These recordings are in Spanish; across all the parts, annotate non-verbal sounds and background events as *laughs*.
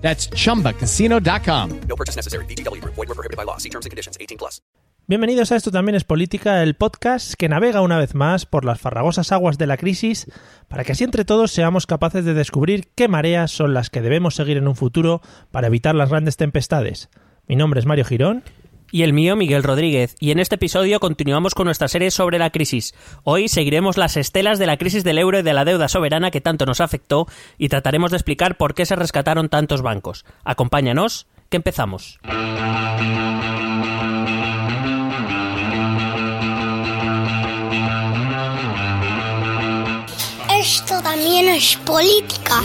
That's chumbacasino.com. No purchase necessary. VGW Group. Void were prohibited by law. See terms and conditions. 18 plus. Bienvenidos a Esto también es política, el podcast que navega una vez más por las farragosas aguas de la crisis para que así entre todos seamos capaces de descubrir qué mareas son las que debemos seguir en un futuro para evitar las grandes tempestades. Mi nombre es Mario Girón. Y el mío, Miguel Rodríguez. Y en este episodio continuamos con nuestra serie sobre la crisis. Hoy seguiremos las estelas de la crisis del euro y de la deuda soberana que tanto nos afectó y trataremos de explicar por qué se rescataron tantos bancos. Acompáñanos, que empezamos. Esto también es política.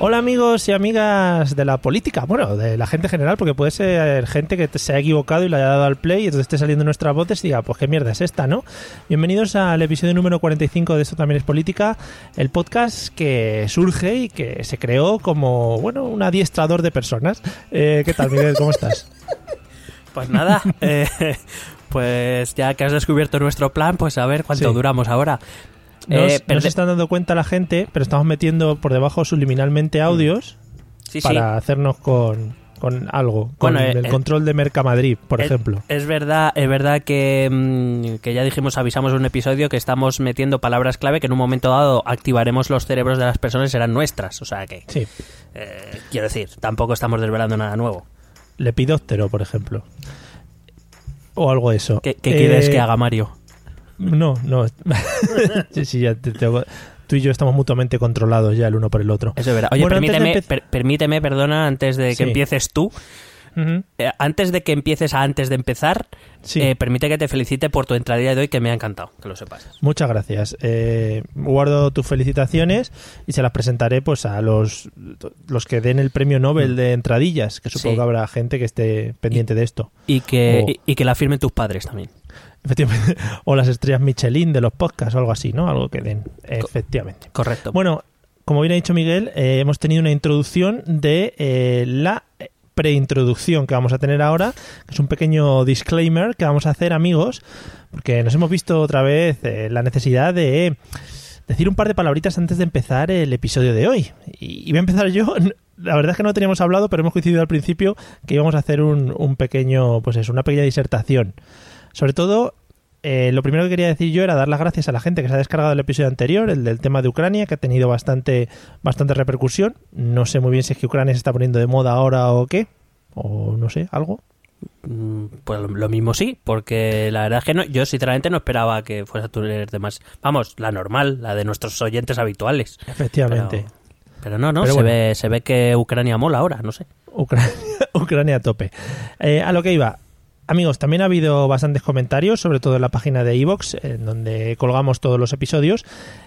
Hola amigos y amigas de la política, bueno, de la gente general, porque puede ser gente que se ha equivocado y le haya dado al play y entonces esté saliendo nuestras voces y diga, pues qué mierda es esta, ¿no? Bienvenidos al episodio número 45 de Esto también es política, el podcast que surge y que se creó como, bueno, un adiestrador de personas. Eh, ¿Qué tal, Miguel? ¿Cómo estás? *laughs* Pues nada, eh, pues ya que has descubierto nuestro plan, pues a ver cuánto Sí. duramos ahora. No, Eh, se- no perde- se están dando cuenta la gente, pero estamos metiendo por debajo subliminalmente audios Sí, sí. para hacernos con, con algo, con Bueno, eh, el eh, control de Mercamadrid, por ejemplo. Es verdad, es verdad que, mm, que ya dijimos, avisamos en un episodio que estamos metiendo palabras clave que en un momento dado activaremos los cerebros de las personas y serán nuestras. O sea que, Sí, eh, quiero decir, tampoco estamos desvelando nada nuevo. lepidóptero, por ejemplo. O algo de eso. ¿Qué, qué Eh, quieres que haga Mario? No, no. *laughs* sí, sí, ya te tengo- Tú y yo estamos mutuamente controlados ya el uno por el otro. Eso es verdad. Oye, Bueno, permíteme, empe- per- permíteme, perdona, antes de que Sí. empieces tú. Eh, antes de que empieces a antes de empezar, Sí. eh, permite que te felicite por tu entrada de hoy, que me ha encantado, que lo sepas. Muchas gracias. Eh, guardo tus felicitaciones y se las presentaré pues a los, los que den el premio Nobel de entradillas, que supongo Sí. que habrá gente que esté pendiente de esto. Y que, Oh. y, y que la firmen tus padres también. Efectivamente. *laughs* O las estrellas Michelin de los podcasts o algo así, ¿no? Algo que den. Efectivamente. Correcto. Bueno, como bien ha dicho Miguel, eh, hemos tenido una introducción de eh, la preintroducción que vamos a tener ahora, que es un pequeño disclaimer que vamos a hacer, amigos, porque nos hemos visto otra vez eh, la necesidad de decir un par de palabritas antes de empezar el episodio de hoy. Y, y voy a empezar yo. *laughs* La verdad es que no teníamos hablado, pero hemos coincidido al principio que íbamos a hacer un, un pequeño, pues eso, una pequeña disertación. Sobre todo, eh, lo primero que quería decir yo era dar las gracias a la gente que se ha descargado el episodio anterior, el del tema de Ucrania, que ha tenido bastante, bastante repercusión. No sé muy bien si es que Ucrania se está poniendo de moda ahora o qué, o no sé, algo. Mm, Pues lo- mismo sí, porque la verdad es que no, yo sinceramente no esperaba que fuese a tener de más. Vamos, la normal, la de nuestros oyentes habituales. Efectivamente. Pero, pero no, no, Pero se, bueno. ve, se ve que Ucrania mola ahora, no sé. Ucrania, *laughs* Ucrania a tope. Eh, a lo que iba. Amigos, también ha habido bastantes comentarios, sobre todo en la página de Evox, en donde colgamos todos los episodios.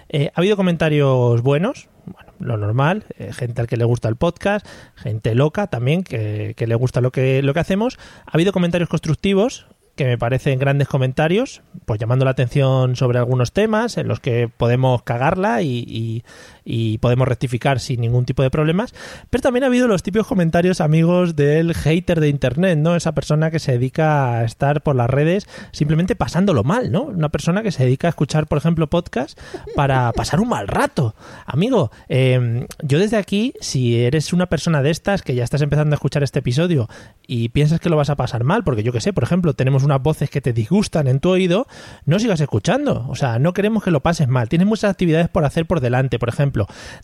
Eh, ha habido comentarios buenos, bueno, lo normal, eh, gente al que le gusta el podcast, gente loca también, que, le gusta lo que, lo que hacemos. Ha habido comentarios constructivos, que me parecen grandes comentarios, pues llamando la atención sobre algunos temas en los que podemos cagarla y- y podemos rectificar sin ningún tipo de problemas. Pero también ha habido los típicos comentarios amigos del hater de internet, ¿no? Esa persona que se dedica a estar por las redes simplemente pasándolo mal, ¿no? Una persona que se dedica a escuchar, por ejemplo, podcast para *laughs* pasar un mal rato. Amigo, eh, yo desde aquí, si eres una persona de estas que ya estás empezando a escuchar este episodio y piensas que lo vas a pasar mal, porque yo que sé, por ejemplo, tenemos unas voces que te disgustan en tu oído, no sigas escuchando. O sea, no queremos que lo pases mal. Tienes muchas actividades por hacer por delante. Por ejemplo,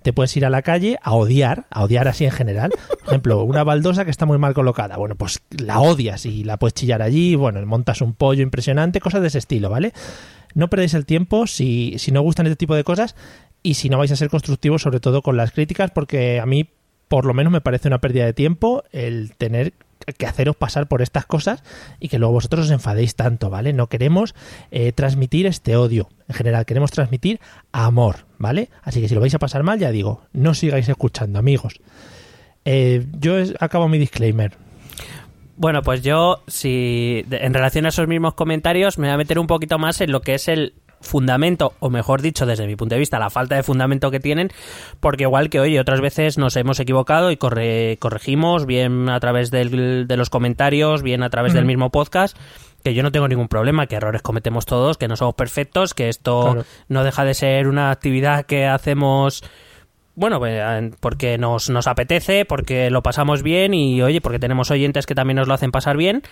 te puedes ir a la calle a odiar, a odiar así en general. Por ejemplo, una baldosa que está muy mal colocada. Bueno, pues la odias y la puedes chillar allí. Bueno, montas un pollo impresionante, cosas de ese estilo, ¿vale? No perdéis el tiempo si, si no gustan este tipo de cosas y si no vais a ser constructivos, sobre todo con las críticas, porque a mí, por lo menos, me parece una pérdida de tiempo el tener que haceros pasar por estas cosas y que luego vosotros os enfadéis tanto, ¿vale? No queremos eh, transmitir este odio. En general, queremos transmitir amor, ¿vale? Así que si lo vais a pasar mal, ya digo, no sigáis escuchando, amigos. Eh, yo acabo mi disclaimer. Bueno, pues yo, si en relación a esos mismos comentarios, me voy a meter un poquito más en lo que es el fundamento, o mejor dicho, desde mi punto de vista, la falta de fundamento que tienen, porque igual que hoy otras veces nos hemos equivocado y corre- corregimos, bien a través del- de los comentarios, bien a través del mismo podcast, que yo no tengo ningún problema, que errores cometemos todos, que no somos perfectos, que esto Claro. no deja de ser una actividad que hacemos bueno, pues, porque nos, nos apetece, porque lo pasamos bien y, oye, porque tenemos oyentes que también nos lo hacen pasar bien.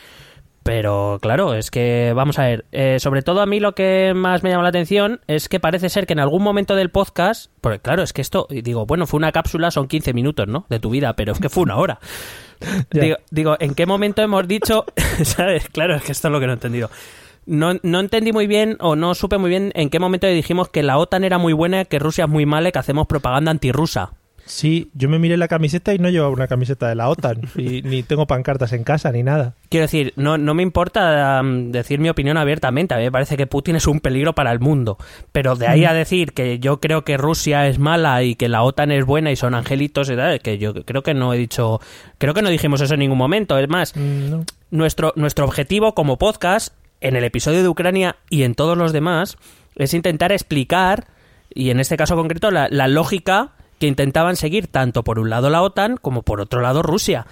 Pero claro, es que, vamos a ver, eh, sobre todo a mí lo que más me llama la atención es que parece ser que en algún momento del podcast, porque claro, es que esto, digo, bueno, fue una cápsula, son 15 minutos, ¿no? De tu vida, pero es que fue una hora. *laughs* Digo, digo, ¿en qué momento hemos dicho, *laughs* ¿sabes? Claro, es que esto es lo que no he entendido. No, no entendí muy bien o no supe muy bien en qué momento dijimos que la OTAN era muy buena, que Rusia es muy mala y que hacemos propaganda antirrusa. Sí, yo me miré la camiseta y no llevaba una camiseta de la OTAN. y *laughs* ni tengo pancartas en casa ni nada. Quiero decir, no, no me importa um, decir mi opinión abiertamente. A mí me parece que Putin es un peligro para el mundo. Pero de ahí a decir que yo creo que Rusia es mala y que la OTAN es buena y son angelitos, y tal, que yo creo que no he dicho. Creo que no dijimos eso en ningún momento. Es más, Mm, no. nuestro, nuestro objetivo como podcast, en el episodio de Ucrania y en todos los demás, es intentar explicar, y en este caso concreto, la, la lógica que intentaban seguir tanto por un lado la OTAN como por otro lado Rusia.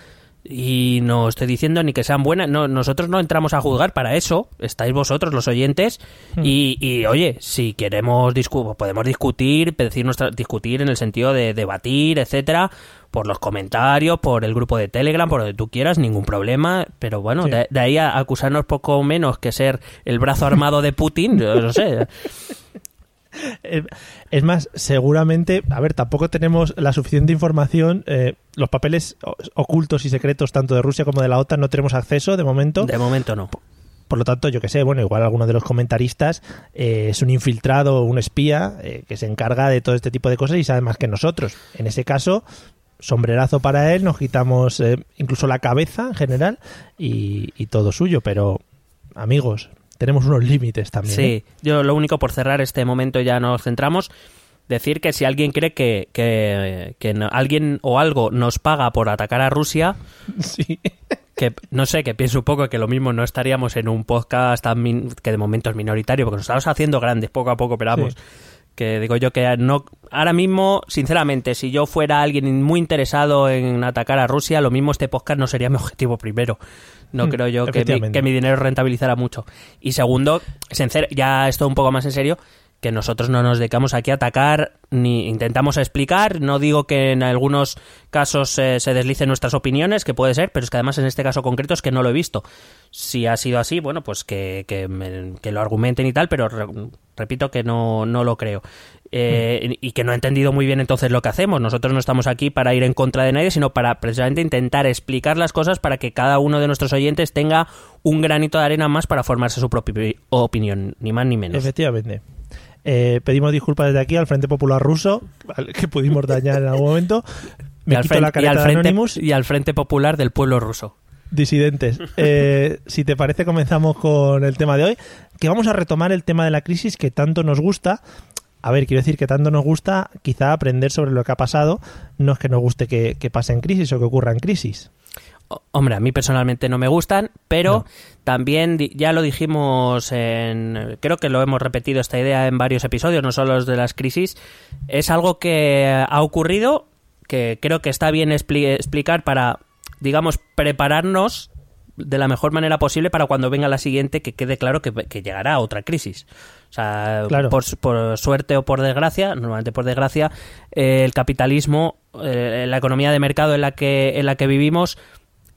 Y no estoy diciendo ni que sean buenas, no, nosotros no entramos a juzgar para eso, estáis vosotros los oyentes y, y, oye, si queremos discu- podemos discutir, decir nuestra, discutir en el sentido de debatir, etcétera, por los comentarios, por el grupo de Telegram, por donde tú quieras, ningún problema, pero bueno, Sí. de, de ahí a acusarnos poco menos que ser el brazo armado de Putin, yo no sé. *laughs* Es más, seguramente, a ver, tampoco tenemos la suficiente información. eh, los papeles ocultos y secretos, tanto de Rusia como de la OTAN, no tenemos acceso de momento. De momento no. Por lo tanto, yo que sé, bueno, igual alguno de los comentaristas eh, es un infiltrado o un espía eh, que se encarga de todo este tipo de cosas y sabe más que nosotros. En ese caso, sombrerazo para él, nos quitamos eh, incluso la cabeza en general y, y todo suyo. Pero, amigos, tenemos unos límites también. ¿eh? Sí, yo lo único por cerrar este momento ya nos centramos. Decir que si alguien cree que, que, que no- alguien o algo nos paga por atacar a Rusia, *laughs* Sí. que no sé, que pienso un poco que lo mismo no estaríamos en un podcast tan min- que de momento es minoritario, porque nos estamos haciendo grandes poco a poco, pero vamos, Sí. Que digo yo que no ahora mismo, sinceramente, si yo fuera alguien muy interesado en atacar a Rusia, lo mismo este podcast no sería mi objetivo primero. No Mm, creo yo que mi, que mi dinero rentabilizara mucho. Y segundo, ya esto un poco más en serio, que nosotros no nos dedicamos aquí a atacar ni intentamos explicar. No digo que en algunos casos eh, se deslicen nuestras opiniones, que puede ser, pero es que además en este caso concreto es que no lo he visto. Si ha sido así, bueno, pues que, que, me- lo argumenten y tal, pero re- repito que no, no lo creo. Eh, Y que no he entendido muy bien entonces lo que hacemos. Nosotros no estamos aquí para ir en contra de nadie, sino para precisamente intentar explicar las cosas para que cada uno de nuestros oyentes tenga un granito de arena más para formarse su propia opi- opinión, ni más ni menos. Efectivamente. Eh, pedimos disculpas desde aquí al Frente Popular Ruso, al que pudimos dañar en algún momento. Me y, al quito frente, la y careta al de frente- Anonymous. y al Frente Popular del pueblo ruso. Disidentes. *laughs* Eh, si te parece, comenzamos con el tema de hoy, que vamos a retomar el tema de la crisis que tanto nos gusta. A ver, quiero decir que tanto nos gusta quizá aprender sobre lo que ha pasado, no es que nos guste que, que pase en crisis o que ocurra en crisis. Hombre, a mí personalmente no me gustan, pero No. también ya lo dijimos en. Creo que lo hemos repetido esta idea en varios episodios, no solo los de las crisis. Es algo que ha ocurrido, que creo que está bien expli- explicar para, digamos, prepararnos de la mejor manera posible para cuando venga la siguiente que quede claro que, que llegará otra crisis. O sea, Claro. por, por suerte o por desgracia, normalmente por desgracia, eh, el capitalismo, eh, la economía de mercado en la que, en la que vivimos,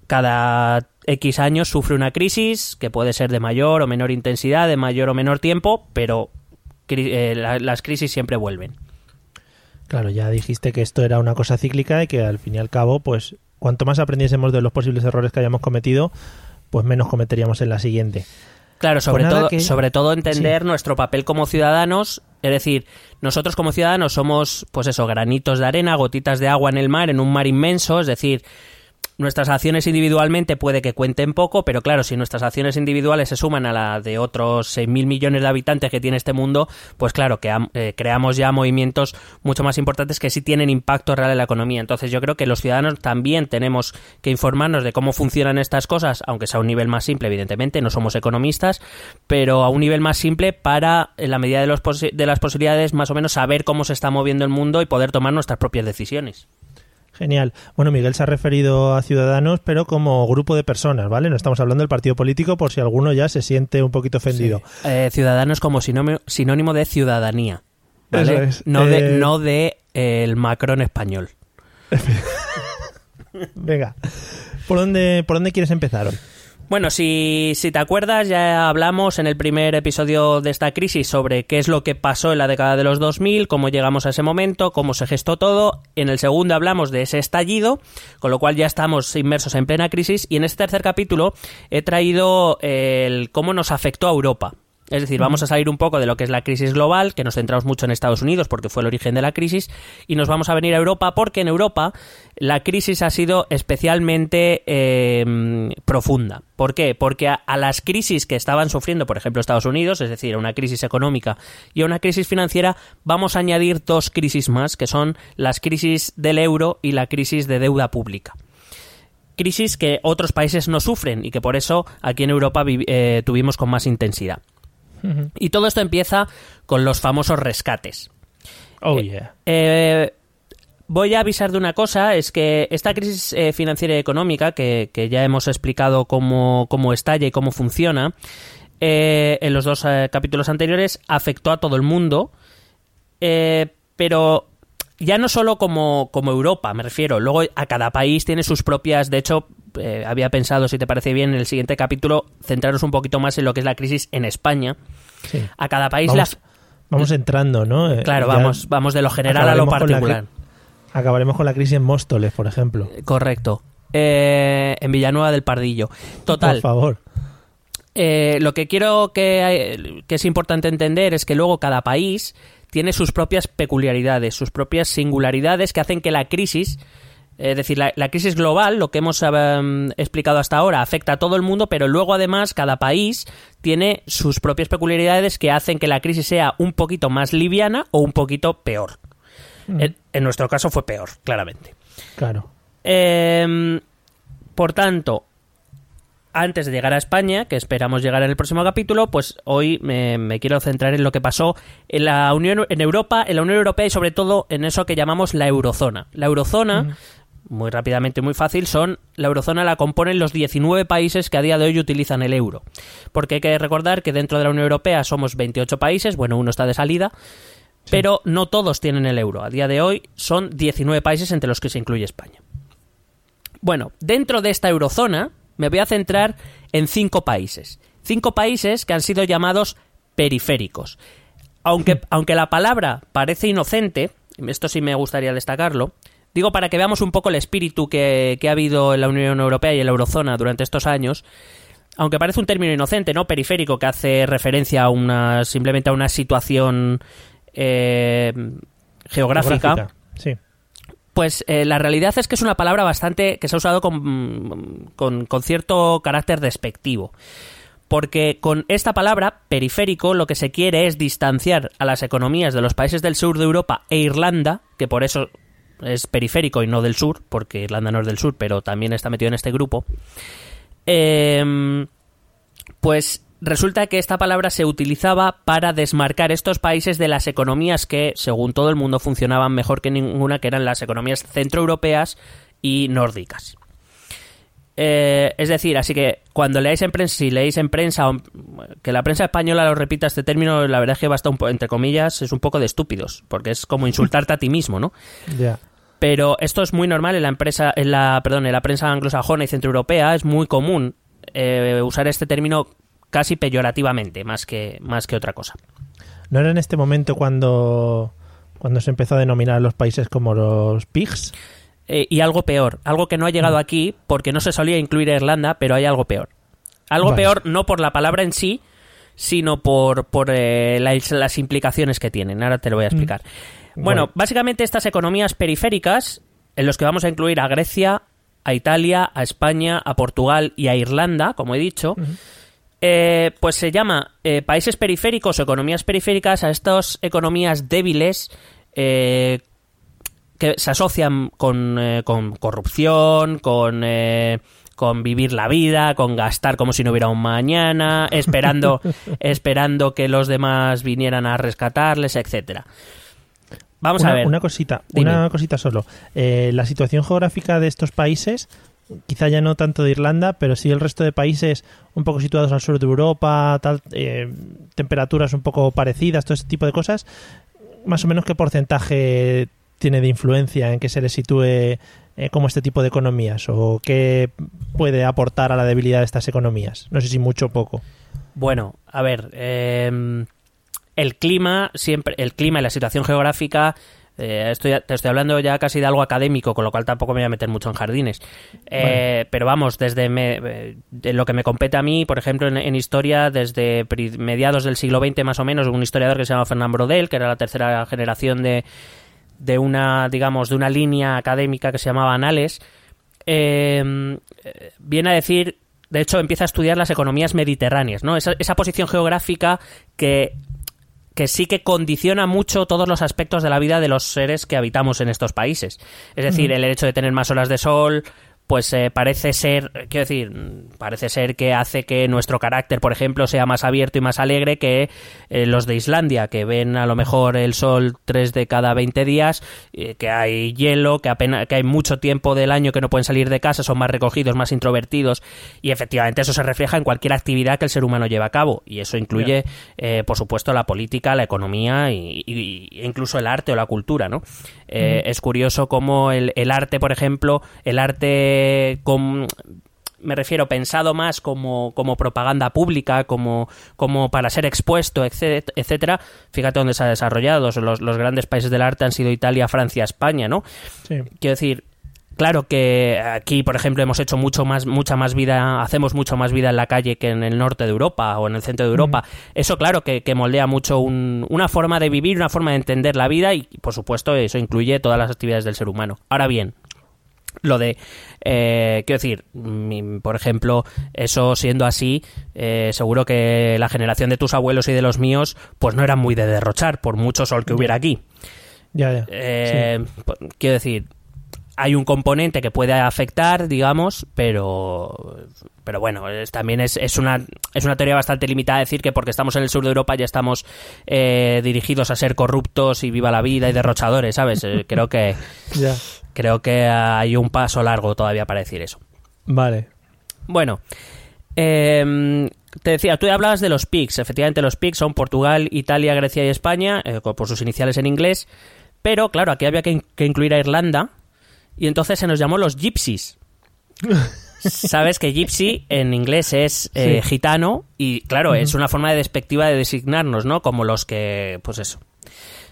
cada X años sufre una crisis que puede ser de mayor o menor intensidad, de mayor o menor tiempo, pero eh, la- las crisis siempre vuelven. Claro, ya dijiste que esto era una cosa cíclica y que al fin y al cabo, pues cuanto más aprendiésemos de los posibles errores que hayamos cometido, pues menos cometeríamos en la siguiente. Claro, sobre Pues nada todo, que- sobre todo entender Sí. nuestro papel como ciudadanos, es decir, nosotros como ciudadanos somos, pues eso, granitos de arena, gotitas de agua en el mar, en un mar inmenso, es decir, nuestras acciones individualmente puede que cuenten poco, pero claro, si nuestras acciones individuales se suman a la de otros 6.000 millones de habitantes que tiene este mundo, pues claro, que eh, creamos ya movimientos mucho más importantes que sí tienen impacto real en la economía. Entonces yo creo que los ciudadanos también tenemos que informarnos de cómo funcionan estas cosas, aunque sea a un nivel más simple, evidentemente, no somos economistas, pero a un nivel más simple para, en la medida de, los de las posibilidades, más o menos saber cómo se está moviendo el mundo y poder tomar nuestras propias decisiones. Genial. Bueno, Miguel se ha referido a Ciudadanos, pero como grupo de personas, ¿vale? No estamos hablando del partido político por si alguno ya se siente un poquito ofendido. Eh, ciudadanos como sinónimo de ciudadanía, ¿vale? No de, eh, no de eh, el Macron español. *laughs* Venga, ¿por dónde, ¿por dónde quieres empezar hoy? Bueno, si, si, te acuerdas, ya hablamos en el primer episodio de esta crisis sobre qué es lo que pasó en la década de los 2000, cómo llegamos a ese momento, cómo se gestó todo. En el segundo hablamos de ese estallido, con lo cual ya estamos inmersos en plena crisis. Y en este tercer capítulo he traído el cómo nos afectó a Europa. Es decir, vamos a salir un poco de lo que es la crisis global, que nos centramos mucho en Estados Unidos porque fue el origen de la crisis, y nos vamos a venir a Europa porque en Europa la crisis ha sido especialmente em, profunda. ¿Por qué? Porque a, las crisis que estaban sufriendo, por ejemplo, Estados Unidos, es decir, una crisis económica y una crisis financiera, vamos a añadir dos crisis más, que son las crisis del euro y la crisis de deuda pública crisis que otros países no sufren y que por eso aquí en Europa eh, tuvimos con más intensidad. Y todo esto empieza con los famosos rescates. Oh, eh, eh, voy a avisar de una cosa, es que esta crisis eh, financiera y económica, que, ya hemos explicado cómo, cómo, estalla y cómo funciona, en los dos capítulos anteriores, afectó a todo el mundo, pero ya no solo como, como Europa, me refiero, luego a cada país tiene sus propias, de hecho, eh, había pensado, si te parece bien, en el siguiente capítulo, centrarnos un poquito más en lo que es la crisis en España. A cada país vamos, Vamos entrando, ¿no? Eh, claro, vamos, vamos de lo general a lo particular. acabaremos con la crisis en Móstoles, por ejemplo. Correcto. Eh, en Villanueva del Pardillo. Total. Por favor. lo que quiero que, que es importante entender es que luego cada país tiene sus propias peculiaridades, sus propias singularidades que hacen que la crisis es decir, la, crisis global, lo que hemos em, explicado hasta ahora, afecta a todo el mundo, pero luego además cada país tiene sus propias peculiaridades que hacen que la crisis sea un poquito más liviana o un poquito peor. Mm. En, nuestro caso fue peor, claramente. Claro. Em, por tanto, antes de llegar a España, que esperamos llegar en el próximo capítulo, pues hoy me, quiero centrar en lo que pasó en la Unión, en Europa, en la Unión Europea y sobre todo en eso que llamamos la eurozona. La eurozona muy rápidamente, muy fácil, son la eurozona la componen los 19 países que a día de hoy utilizan el euro. Porque hay que recordar que dentro de la Unión Europea somos 28 países, bueno, uno está de salida, pero no todos tienen el euro. A día de hoy son 19 países entre los que se incluye España. Bueno, dentro de esta eurozona me voy a centrar en cinco países. Cinco países que han sido llamados periféricos. Aunque, aunque la palabra parece inocente, esto sí me gustaría destacarlo, Digo, para que veamos un poco el espíritu que, ha habido en la Unión Europea y en la Eurozona durante estos años, aunque parece un término inocente, ¿no? Periférico, que hace referencia a una simplemente a una situación eh, geográfica. Sí. Pues eh, la realidad es que es una palabra bastante que se ha usado con, con cierto carácter despectivo. Porque con esta palabra, periférico, lo que se quiere es distanciar a las economías de los países del sur de Europa e Irlanda, que por eso es periférico y no del sur, porque Irlanda no es del sur, pero también está metido en este grupo, em, pues resulta que esta palabra se utilizaba para desmarcar estos países de las economías que, según todo el mundo, funcionaban mejor que ninguna, que eran las economías centroeuropeas y nórdicas. Eh, es decir, así que cuando leáis en prensa, si leéis en prensa, que la prensa española lo repita este término, la verdad es que basta un entre comillas, es un poco de estúpidos, porque es como insultarte a ti mismo, ¿no? Ya. Pero esto es muy normal en la empresa, en la, perdón, en la prensa anglosajona y centroeuropea, es muy común eh, usar este término casi peyorativamente, más que, más que otra cosa. ¿No era en este momento cuando, cuando se empezó a denominar a los países como los pigs? Eh, y algo peor, algo que no ha llegado mm. aquí porque no se solía incluir a Irlanda, pero hay algo peor. Algo peor no por la palabra en sí, sino por, por eh, las, implicaciones que tienen. Ahora te lo voy a mm. Bueno, básicamente estas economías periféricas, en los que vamos a incluir a Grecia, a Italia, a España, a Portugal y a Irlanda, como he dicho, eh, pues se llama eh, países periféricos o economías periféricas a estas economías débiles eh, que se asocian con, eh, con corrupción, con, eh, con vivir la vida, con gastar como si no hubiera un mañana, esperando, *laughs* esperando que los demás vinieran a rescatarles, etcétera. Vamos una, a ver. Una cosita, Dime. una cosita solo. Eh, la situación geográfica de estos países, quizá ya no tanto de Irlanda, pero sí el resto de países un poco situados al sur de Europa, tal, eh, temperaturas un poco parecidas, todo ese tipo de cosas, más o menos qué porcentaje tiene de influencia en que se les sitúe eh, como este tipo de economías o qué puede aportar a la debilidad de estas economías. No sé si mucho o poco. Bueno, a ver, eh, el clima siempre, el clima y la situación geográfica. eh, estoy, te estoy hablando ya casi de algo académico, con lo cual tampoco me voy a meter mucho en jardines. Eh, Pero vamos, desde me- eh, de lo que me compete a mí, por ejemplo, en, en historia, desde mediados del siglo XX más o menos, un historiador que se llama Fernand Brodel, que era la tercera generación de, de una, digamos, de una línea académica que se llamaba Anales, eh, viene a decir, de hecho, empieza a estudiar las economías mediterráneas, ¿no? Esa, esa posición geográfica que, que sí que condiciona mucho todos los aspectos de la vida de los seres que habitamos en estos países. Es decir, el hecho de tener más horas de sol, pues eh, parece ser, quiero decir, parece ser que hace que nuestro carácter, por ejemplo, sea más abierto y más alegre que eh, los de Islandia, que ven a lo mejor el sol tres de cada 20 días, eh, que hay hielo, que apenas, que hay mucho tiempo del año que no pueden salir de casa, son más recogidos, más introvertidos, y efectivamente eso se refleja en cualquier actividad que el ser humano lleva a cabo, y eso incluye, eh, por supuesto, la política, la economía y, y- incluso el arte o la cultura, ¿no? Eh, Es curioso cómo el, el arte, por ejemplo, el arte con me refiero pensado más como, como propaganda pública, como, como para ser expuesto, etc- etcétera. Fíjate dónde se ha desarrollado. Los, los grandes países del arte han sido Italia, Francia, España, ¿no? Sí. Quiero decir, claro que aquí, por ejemplo, hemos hecho mucho más, mucha más vida, hacemos mucho más vida en la calle que en el norte de Europa o en el centro de Europa. Eso, claro, que, que moldea mucho un- una forma de vivir, una forma de entender la vida y, por supuesto, eso incluye todas las actividades del ser humano. Ahora bien, lo de, eh, quiero decir, mi- por ejemplo, eso siendo así, eh, seguro que la generación de tus abuelos y de los míos, pues no eran muy de derrochar, por mucho sol que hubiera aquí. Ya, ya. Eh, po- Quiero decir, hay un componente que puede afectar, digamos, pero pero bueno, es- también es, es una es una teoría bastante limitada decir que porque estamos en el sur de Europa ya estamos eh, dirigidos a ser corruptos y viva la vida y derrochadores, ¿sabes? Eh, creo que *laughs* creo que hay un paso largo todavía para decir eso. Vale. Bueno, em, te decía, tú hablabas de los PICs. Efectivamente, los PICs son Portugal, Italia, Grecia y España, eh, por sus iniciales en inglés. Pero, claro, aquí había que, in- que incluir a Irlanda. Y entonces se nos llamó los Gypsies. *laughs* Sabes que gypsy en inglés es eh, Sí. gitano y claro, es una forma de despectiva de designarnos, ¿no? Como los que, pues eso.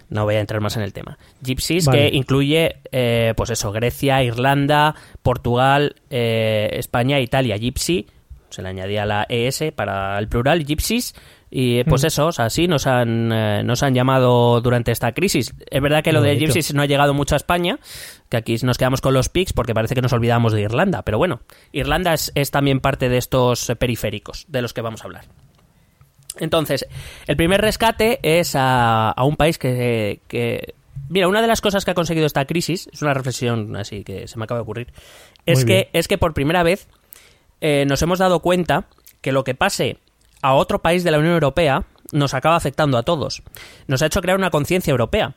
No voy a entrar más en el tema. Gypsies Vale. que incluye, eh, pues eso, Grecia, Irlanda, Portugal, eh, España, Italia. Gypsy, se le añadía la ES para el plural, gypsies. Y pues eso, o sea, sí, nos han, eh, nos han llamado durante esta crisis. Es verdad que lo de gypsies no ha llegado mucho a España, que aquí nos quedamos con los PICs porque parece que nos olvidamos de Irlanda. Pero bueno, Irlanda es, es también parte de estos eh, periféricos de los que vamos a hablar. Entonces, el primer rescate es a, a un país que, que- Mira, una de las cosas que ha conseguido esta crisis, es una reflexión así que se me acaba de ocurrir, es Muy que, bien. es que por primera vez eh, nos hemos dado cuenta que lo que pase a otro país de la Unión Europea nos acaba afectando a todos. Nos ha hecho crear una conciencia europea.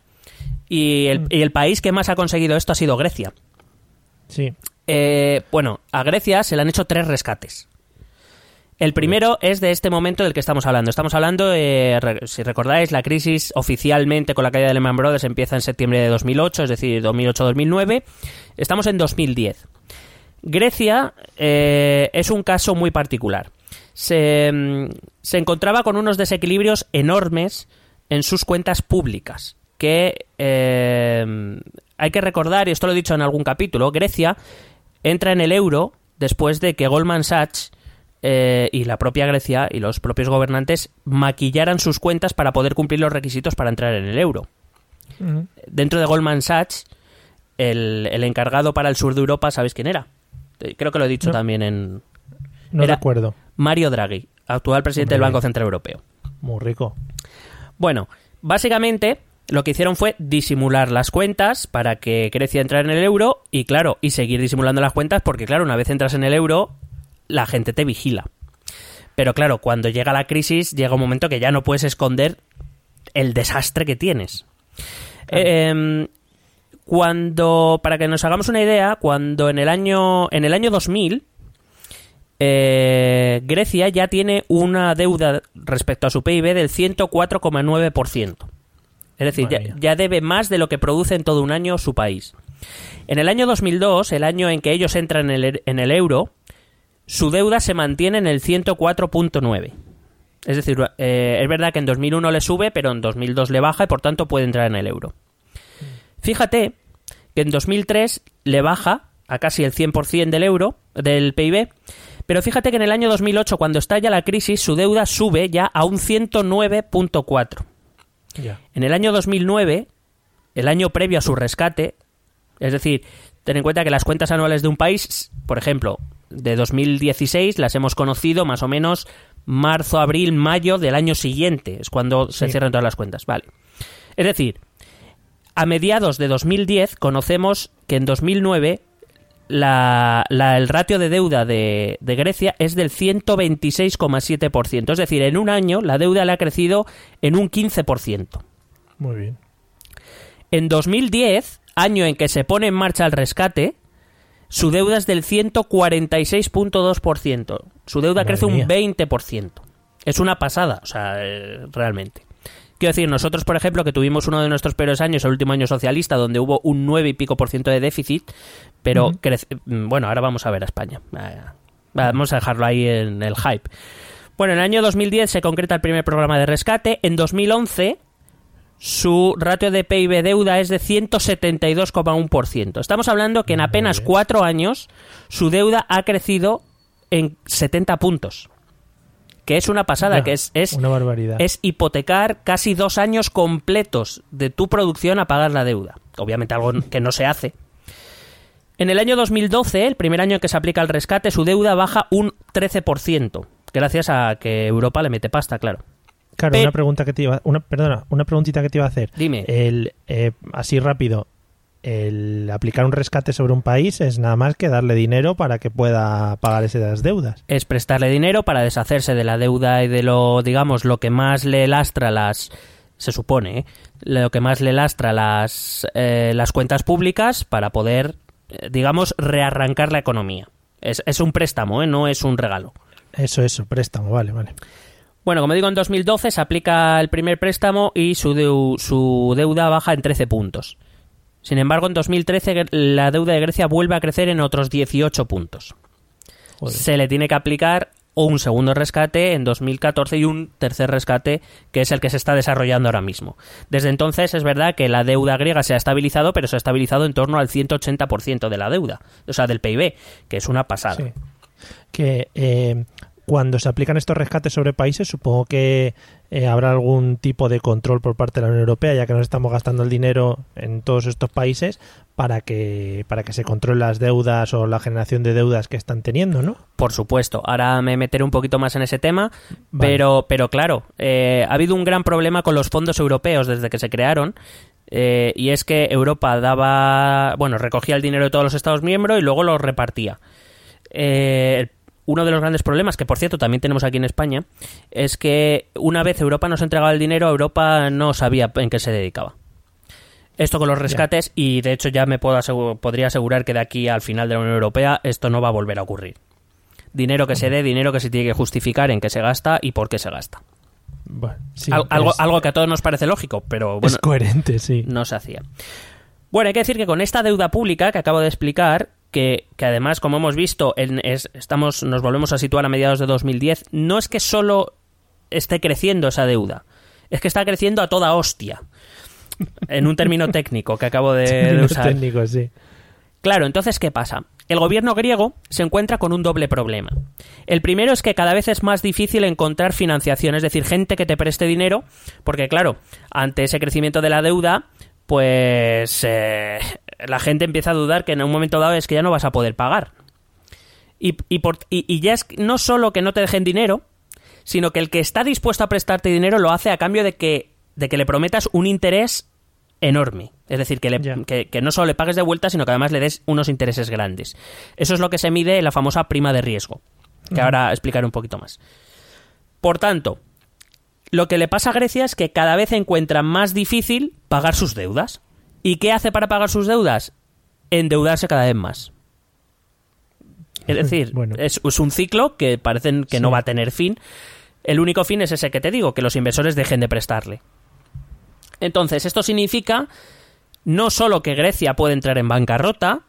Y el, y el país que más ha conseguido esto ha sido Grecia. Sí. Eh, bueno, a Grecia se le han hecho tres rescates. El primero es de este momento del que estamos hablando. Estamos hablando, eh, si recordáis, la crisis oficialmente con la caída de Lehman Brothers empieza en septiembre de 2008, es decir, 2008-2009. Estamos en 2010. Grecia eh, es un caso muy particular. Se, mm, se encontraba con unos desequilibrios enormes en sus cuentas públicas. Que eh, hay que recordar, y esto lo he dicho en algún capítulo, Grecia entra en el euro después de que Goldman Sachs eh, y la propia Grecia y los propios gobernantes maquillaran sus cuentas para poder cumplir los requisitos para entrar en el euro. Dentro de Goldman Sachs, el, el encargado para el sur de Europa, ¿sabéis quién era? Eh, Creo que lo he dicho No. también en No Era- recuerdo. Mario Draghi, actual presidente del. Banco Central Europeo. Muy rico. Bueno, básicamente lo que hicieron fue disimular las cuentas para que Grecia entrara en el euro y claro, y seguir disimulando las cuentas porque claro, una vez entras en el euro, la gente te vigila. Pero claro, cuando llega la crisis, llega un momento que ya no puedes esconder el desastre que tienes. Em, cuando, para que nos hagamos una idea, cuando en el año, en el año 2000, eh, Grecia ya tiene una deuda respecto a su PIB del 104,9%. Es decir, ya debe más de lo que produce en todo un año su país. En el año 2002, el año en que ellos entran en el, en el euro, su deuda se mantiene en el 104.9. Es decir, eh, es verdad que en 2001 le sube, pero en 2002 le baja y por tanto puede entrar en el euro. Fíjate que en 2003 le baja a casi el 100% del euro, del PIB, pero fíjate que en el año 2008, cuando estalla la crisis, su deuda sube ya a un 109.4. Ya. En el año 2009, el año previo a su rescate, es decir, ten en cuenta que las cuentas anuales de un país, por ejemplo, de 2016 las hemos conocido más o menos marzo, abril, mayo del año siguiente, es cuando se cierran todas las cuentas, vale. Es decir, a mediados de 2010 conocemos que en 2009 la, la- el ratio de deuda de, de Grecia es del 126,7%. Es decir, en un año la deuda le ha crecido en un 15%. Muy bien. En 2010, año en que se pone en marcha el rescate, su deuda es del 146.2%. Su deuda Madre crece un mía. 20%. Es una pasada, o sea, eh, realmente. Quiero decir, nosotros, por ejemplo, que tuvimos uno de nuestros peores años, el último año socialista, donde hubo un 9 y pico por ciento de déficit, pero crece- mm, bueno, ahora vamos a ver a España. Ah, Vamos a dejarlo ahí en el hype. Bueno, en el año 2010 se concreta el primer programa de rescate. En 2011 su ratio de PIB deuda es de 172,1%. Estamos hablando que en apenas cuatro años su deuda ha crecido en 70 puntos. Que es una pasada, Ya, que es, es, una barbaridad. es hipotecar casi dos años completos de tu producción a pagar la deuda. Obviamente algo que no se hace. En el año 2012, el primer año en que se aplica el rescate, su deuda baja un 13%. Gracias a que Europa le mete pasta, claro. Claro, Pe- una pregunta que te iba, una, perdona, una preguntita que te iba a hacer. Dime. El, eh, así rápido, el aplicar un rescate sobre un país es nada más que darle dinero para que pueda pagar esas deudas. es prestarle dinero para deshacerse de la deuda y de lo, digamos, lo que más le lastra las, se supone, ¿eh? lo que más le lastra las, eh, las cuentas públicas para poder, digamos, rearrancar la economía. Es, es un préstamo, ¿eh? no es un regalo. Eso, eso, préstamo, vale, vale. Bueno, como digo, en 2012 se aplica el primer préstamo y su, deu- su deuda baja en 13 puntos. Sin embargo, en 2013 la deuda de Grecia vuelve a crecer en otros 18 puntos. Joder. se le tiene que aplicar un segundo rescate en 2014 y un tercer rescate que es el que se está desarrollando ahora mismo. Desde entonces es verdad que la deuda griega se ha estabilizado, pero se ha estabilizado en torno al 180% de la deuda, o sea, del PIB, que es una pasada. Sí. Que eh, cuando se aplican estos rescates sobre países, supongo que eh, habrá algún tipo de control por parte de la Unión Europea, ya que nos estamos gastando el dinero en todos estos países para que para que se controlen las deudas o la generación de deudas que están teniendo, ¿no? Por supuesto. Ahora me meteré un poquito más en ese tema, Vale. pero, pero claro, eh, ha habido un gran problema con los fondos europeos desde que se crearon. eh, y es que Europa daba, bueno, recogía el dinero de todos los Estados miembros y luego lo repartía. Eh, uno de los grandes problemas, que por cierto también tenemos aquí en España, es que una vez Europa nos entregaba el dinero, Europa no sabía en qué se dedicaba. Esto con los rescates, y de hecho ya me puedo podría asegurar que de aquí al final de la Unión Europea esto no va a volver a ocurrir. Dinero que se dé, dinero que se tiene que justificar en qué se gasta y por qué se gasta. Bueno, sí, Al- algo, es, algo que a todos nos parece lógico, pero bueno, es coherente, sí. no se hacía. Bueno, hay que decir que con esta deuda pública que acabo de explicar, que, que además, como hemos visto, en- es- estamos, nos volvemos a situar a mediados de 2010, no es que solo esté creciendo esa deuda, es que está creciendo a toda hostia. En un término *laughs* técnico que acabo de, de usar. técnicos, sí. Claro, entonces, ¿qué pasa? El gobierno griego se encuentra con un doble problema. El primero es que cada vez es más difícil encontrar financiación, es decir, gente que te preste dinero, porque claro, ante ese crecimiento de la deuda, pues eh, la gente empieza a dudar que en un momento dado es que ya no vas a poder pagar. Y, y, por- y- y ya es no solo que no te dejen dinero, sino que el que está dispuesto a prestarte dinero lo hace a cambio de que, de que le prometas un interés enorme. Es decir, que, le- que no solo le pagues de vuelta, sino que además le des unos intereses grandes. Eso es lo que se mide en la famosa prima de riesgo, que ahora explicaré un poquito más. Por tanto, lo que le pasa a Grecia es que cada vez encuentra más difícil pagar sus deudas. ¿Y qué hace para pagar sus deudas? Endeudarse cada vez más. Es decir, Bueno. es, es un ciclo que parecen que no va a tener fin. El único fin es ese que te digo, que los inversores dejen de prestarle. Entonces, esto significa no solo que Grecia puede entrar en bancarrota,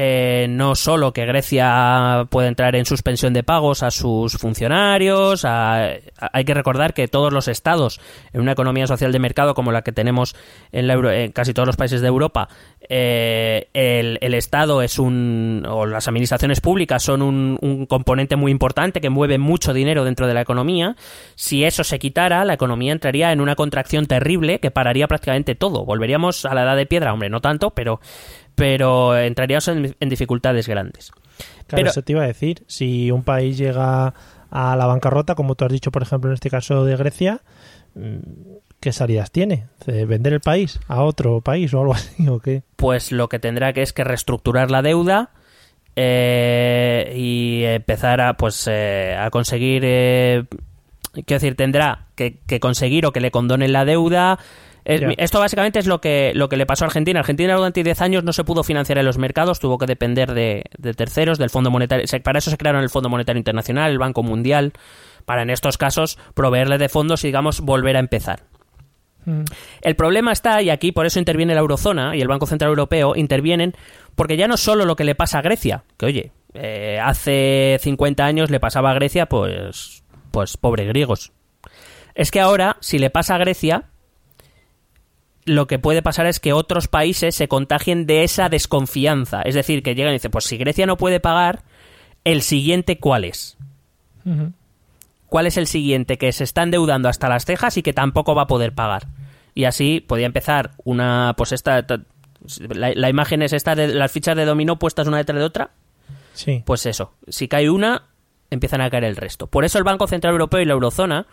eh, no solo que Grecia puede entrar en suspensión de pagos a sus funcionarios, hay que recordar que todos los estados en una economía social de mercado como la que tenemos en, la Euro- en casi todos los países de Europa, eh, el, el Estado es un, o las administraciones públicas son un, un componente muy importante que mueve mucho dinero dentro de la economía. Si eso se quitara, la economía entraría en una contracción terrible que pararía prácticamente todo. Volveríamos a la edad de piedra, hombre, no tanto, pero, pero entraríamos en, en dificultades grandes. Claro, Pero- eso te iba a decir. Si un país llega a la bancarrota, como tú has dicho, por ejemplo, en este caso de Grecia, mm, ¿qué salidas tiene? ¿De ¿Vender el país a otro país o algo *laughs* así? ¿O qué? pues lo que tendrá que es que reestructurar la deuda eh, y empezar a pues eh, a conseguir eh, quiero decir tendrá que, que conseguir o que le condonen la deuda Esto básicamente es lo que, lo que le pasó a Argentina. Argentina durante 10 años no se pudo financiar en los mercados, tuvo que depender de, de terceros, del Fondo Monetario. Para eso se crearon el Fondo Monetario Internacional, el Banco Mundial, para en estos casos proveerle de fondos y, digamos, volver a empezar. Mm, El problema está, y aquí por eso interviene la Eurozona y el Banco Central Europeo, intervienen porque ya no solo lo que le pasa a Grecia, que oye, eh, hace 50 años le pasaba a Grecia, pues, pues pobre griegos. Es que ahora, si le pasa a Grecia, lo que puede pasar es que otros países se contagien de esa desconfianza. Es decir, que llegan y dicen, pues si Grecia no puede pagar, ¿el siguiente cuál es? ¿Cuál es el siguiente que se está endeudando hasta las cejas y que tampoco va a poder pagar? Y así podía empezar una, pues esta, ta- la, la imagen es esta de las fichas de dominó puestas una detrás de otra, Sí. pues eso, si cae una, empiezan a caer el resto. Por eso el Banco Central Europeo y la Eurozona,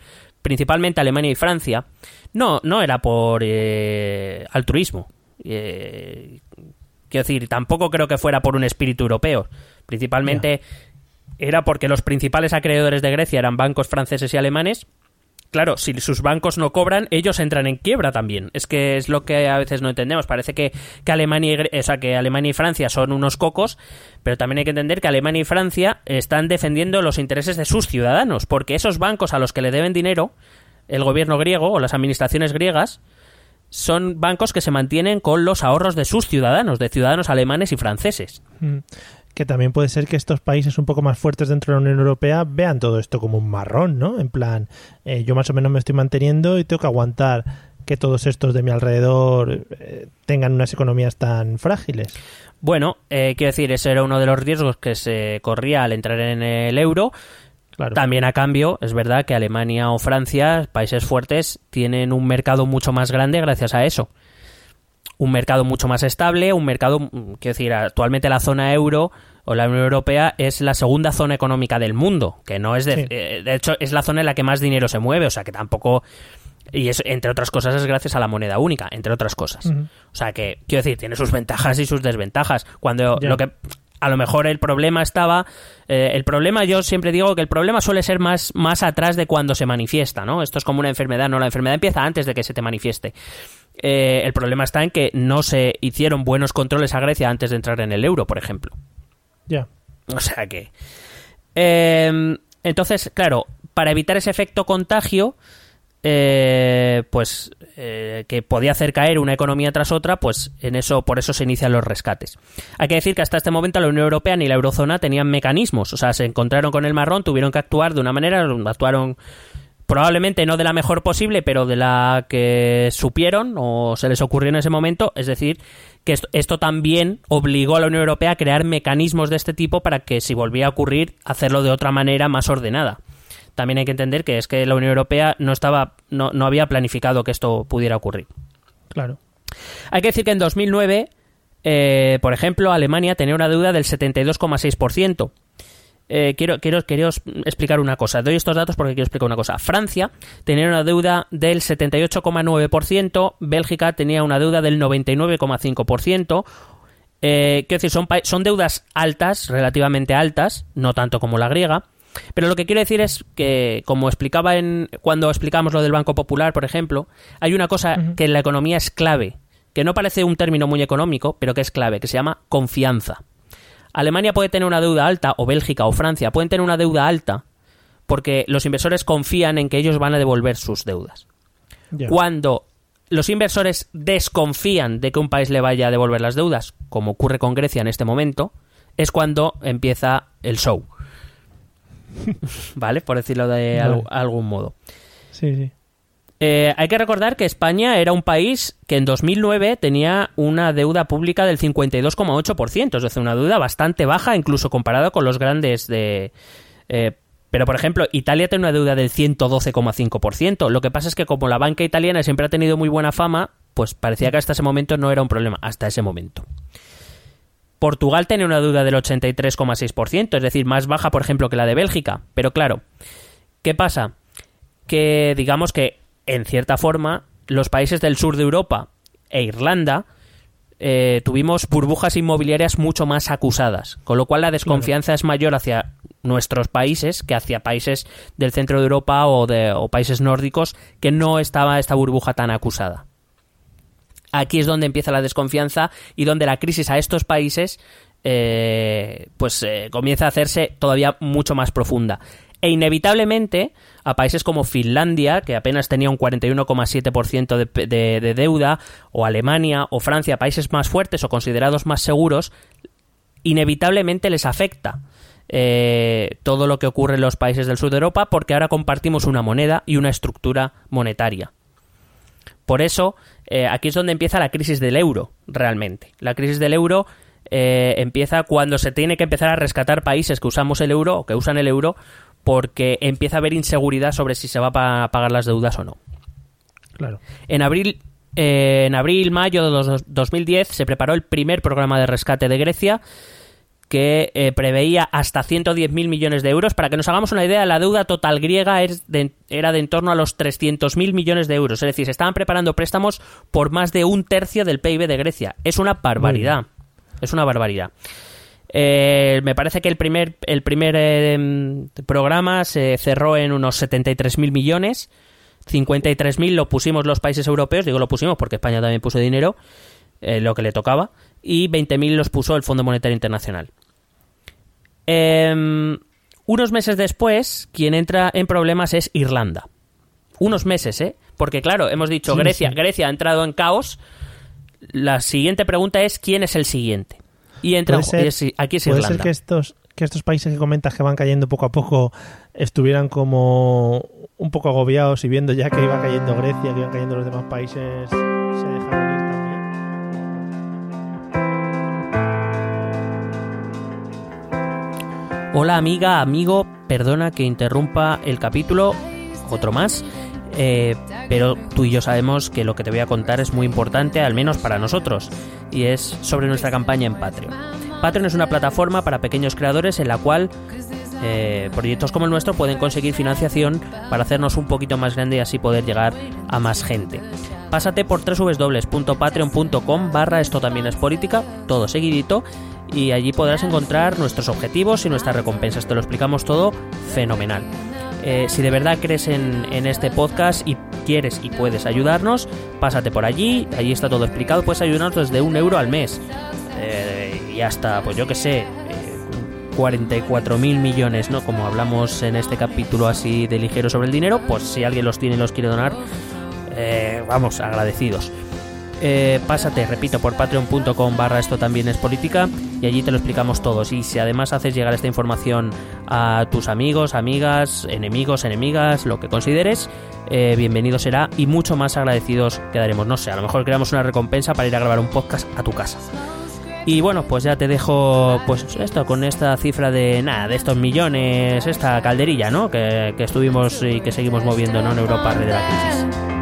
principalmente Alemania y Francia, no, no era por eh, altruismo. Eh, quiero decir, tampoco creo que fuera por un espíritu europeo. Principalmente era porque los principales acreedores de Grecia eran bancos franceses y alemanes. Claro, si sus bancos no cobran, ellos entran en quiebra también. Es que es lo que a veces no entendemos. Parece que, que Alemania, y, o sea, que Alemania y Francia son unos cocos, pero también hay que entender que Alemania y Francia están defendiendo los intereses de sus ciudadanos, porque esos bancos a los que le deben dinero, el gobierno griego o las administraciones griegas, son bancos que se mantienen con los ahorros de sus ciudadanos, de ciudadanos alemanes y franceses. Que también puede ser que estos países un poco más fuertes dentro de la Unión Europea vean todo esto como un marrón, ¿no? En plan, eh, yo más o menos me estoy manteniendo y tengo que aguantar que todos estos de mi alrededor eh, tengan unas economías tan frágiles. Bueno, eh, quiero decir, ese era uno de los riesgos que se corría al entrar en el euro. Claro. También a cambio, es verdad que Alemania o Francia, países fuertes, tienen un mercado mucho más grande gracias a eso. Un mercado mucho más estable, un mercado, mm, quiero decir, actualmente la zona euro o la Unión Europea es la segunda zona económica del mundo, que no es de, Sí. eh, de hecho es la zona en la que más dinero se mueve, o sea que tampoco y es entre otras cosas es gracias a la moneda única, entre otras cosas. O sea que quiero decir, tiene sus ventajas y sus desventajas. Cuando lo que a lo mejor el problema estaba eh, el problema yo siempre digo que el problema suele ser más más atrás de cuando se manifiesta no esto es como una enfermedad no la enfermedad empieza antes de que se te manifieste. Eh, el problema está en que no se hicieron buenos controles a Grecia antes de entrar en el euro por ejemplo. Ya. o sea que eh, entonces claro para evitar ese efecto contagio eh, pues eh, que podía hacer caer una economía tras otra, pues en eso, por eso se inician los rescates. Hay que decir que hasta este momento la Unión Europea ni la Eurozona tenían mecanismos, o sea, se encontraron con el marrón, tuvieron que actuar de una manera, actuaron probablemente no de la mejor posible, pero de la que supieron o se les ocurrió en ese momento, es decir, que esto, esto también obligó a la Unión Europea a crear mecanismos de este tipo para que si volvía a ocurrir, hacerlo de otra manera más ordenada también hay que entender que es que la Unión Europea no estaba no, no había planificado que esto pudiera ocurrir. Claro. Hay que decir que en 2009, eh, por ejemplo, Alemania tenía una deuda del 72,6%. eh, quiero, quiero, quiero explicar una cosa. Doy estos datos porque quiero explicar una cosa. Francia tenía una deuda del 78,9%, Bélgica tenía una deuda del 99,5%. Eh, quiero decir, son, son deudas altas, relativamente altas, no tanto como la griega. Pero lo que quiero decir es que, como explicaba en, cuando explicamos lo del Banco Popular, por ejemplo, hay una cosa que en la economía es clave, que no parece un término muy económico, pero que es clave, que se llama confianza. Alemania puede tener una deuda alta, o Bélgica o Francia pueden tener una deuda alta, porque los inversores confían en que ellos van a devolver sus deudas. Cuando los inversores desconfían de que un país le vaya a devolver las deudas, como ocurre con Grecia en este momento, es cuando empieza el show. *laughs* ¿Vale? Por decirlo de algún modo. Sí, sí. Eh, hay que recordar que España era un país que en 2009 tenía una deuda pública del 52,8%, es decir, una deuda bastante baja, incluso comparada con los grandes de... Eh, pero, por ejemplo, Italia tiene una deuda del 112,5%. Lo que pasa es que como la banca italiana siempre ha tenido muy buena fama, pues parecía que hasta ese momento no era un problema, hasta ese momento. Portugal tiene una deuda del 83,6%, es decir, más baja, por ejemplo, que la de Bélgica. Pero claro, ¿qué pasa? Que digamos que en cierta forma, los países del sur de Europa e Irlanda eh, tuvimos burbujas inmobiliarias mucho más acusadas, con lo cual la desconfianza es mayor hacia nuestros países que hacia países del centro de Europa o, de, países nórdicos que no estaba esta burbuja tan acusada. Aquí es donde empieza la desconfianza y donde la crisis a estos países eh, pues eh, comienza a hacerse todavía mucho más profunda e inevitablemente a países como Finlandia, que apenas tenía un 41,7% de, de, deuda, o Alemania o Francia, países más fuertes o considerados más seguros, inevitablemente les afecta. Eh, todo lo que ocurre en los países del sur de Europa porque ahora compartimos una moneda y una estructura monetaria. Por eso, eh, aquí es donde empieza la crisis del euro, realmente. La crisis del euro eh, empieza cuando se tiene que empezar a rescatar países que usamos el euro o que usan el euro porque empieza a haber inseguridad sobre si se va a pagar las deudas o no. Claro. En abril, eh, en abril, mayo de 2010 se preparó el primer programa de rescate de Grecia que eh, preveía hasta 110.000 millones de euros. Para que nos hagamos una idea, la deuda total griega era de en torno a los 300.000 millones de euros. Es decir, se estaban preparando préstamos por más de un tercio del PIB de Grecia. Es una barbaridad. Es una barbaridad. Eh, me parece que el primer, el primer eh, programa se cerró en unos 73.000 millones. 53.000 lo pusimos los países europeos, digo lo pusimos porque España también puso dinero, eh, lo que le tocaba, y 20.000 los puso el Fondo Monetario Internacional. Em, unos meses después, quien entra en problemas es Irlanda. Unos meses, ¿eh? Porque claro, hemos dicho Grecia, Grecia ha entrado en caos. La siguiente pregunta es ¿quién es el siguiente? Y entra, aquí es ¿Puede ser que estos, que estos países que comentas que van cayendo poco a poco estuvieran como un poco agobiados y viendo ya que iba cayendo Grecia, que iban cayendo los demás países, se dejaron Hola amiga, amigo, perdona que interrumpa el capítulo, otro más. Eh, pero tú y yo sabemos que lo que te voy a contar es muy importante, al menos para nosotros, y es sobre nuestra campaña en Patreon. Patreon es una plataforma para pequeños creadores en la cual eh, proyectos como el nuestro pueden conseguir financiación para hacernos un poquito más grande y así poder llegar a más gente. Pásate por www.patreon.com barra esto también es política, todo seguidito, y allí podrás encontrar nuestros objetivos y nuestras recompensas. Te lo explicamos todo fenomenal. Eh, si de verdad crees en, este podcast y quieres y puedes ayudarnos, pásate por allí, allí está todo explicado, puedes ayudarnos desde un euro al mes. Eh, y hasta, pues yo que sé, 44 eh, mil millones, ¿no? Como hablamos en este capítulo así de ligero sobre el dinero, pues si alguien los tiene y los quiere donar, vamos, agradecidos. Eh, pásate, repito, por patreon.com barra esto también es política y allí te lo explicamos todos. Y si además haces llegar esta información a tus amigos, amigas, enemigos, enemigas, lo que consideres, eh, bienvenido será y mucho más agradecidos quedaremos. No sé, a lo mejor creamos una recompensa para ir a grabar un podcast a tu casa. Y bueno, pues ya te dejo pues esto con esta cifra de nada, de estos millones, esta calderilla, ¿no? Que, estuvimos y que seguimos moviendo ¿no? en Europa de la crisis.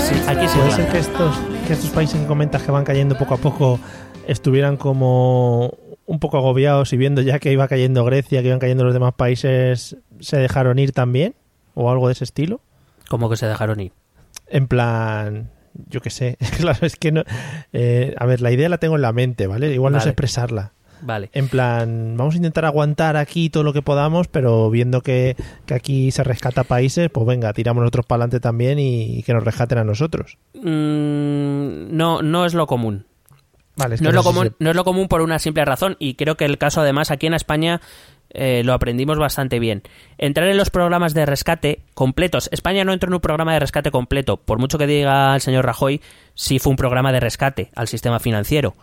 Sí, aquí puede ser que estos, que estos países que comentas que van cayendo poco a poco estuvieran como un poco agobiados y viendo ya que iba cayendo Grecia, que iban cayendo los demás países, se dejaron ir también o algo de ese estilo. Como que se dejaron ir. En plan, yo qué sé, *laughs* claro, es que no... eh, a ver, la idea la tengo en la mente, ¿vale? Igual no sé expresarla. Vale. En plan, vamos a intentar aguantar aquí todo lo que podamos, pero viendo que, que aquí se rescata países, pues venga, tiramos nosotros para adelante también y, que nos rescaten a nosotros. Mm, no, no es lo común. Vale, No es, lo común, se- no es lo común por una simple razón y creo que el caso además aquí en España eh, lo aprendimos bastante bien. Entrar en los programas de rescate completos. España no entró en un programa de rescate completo. Por mucho que diga el señor Rajoy, sí fue un programa de rescate al sistema financiero.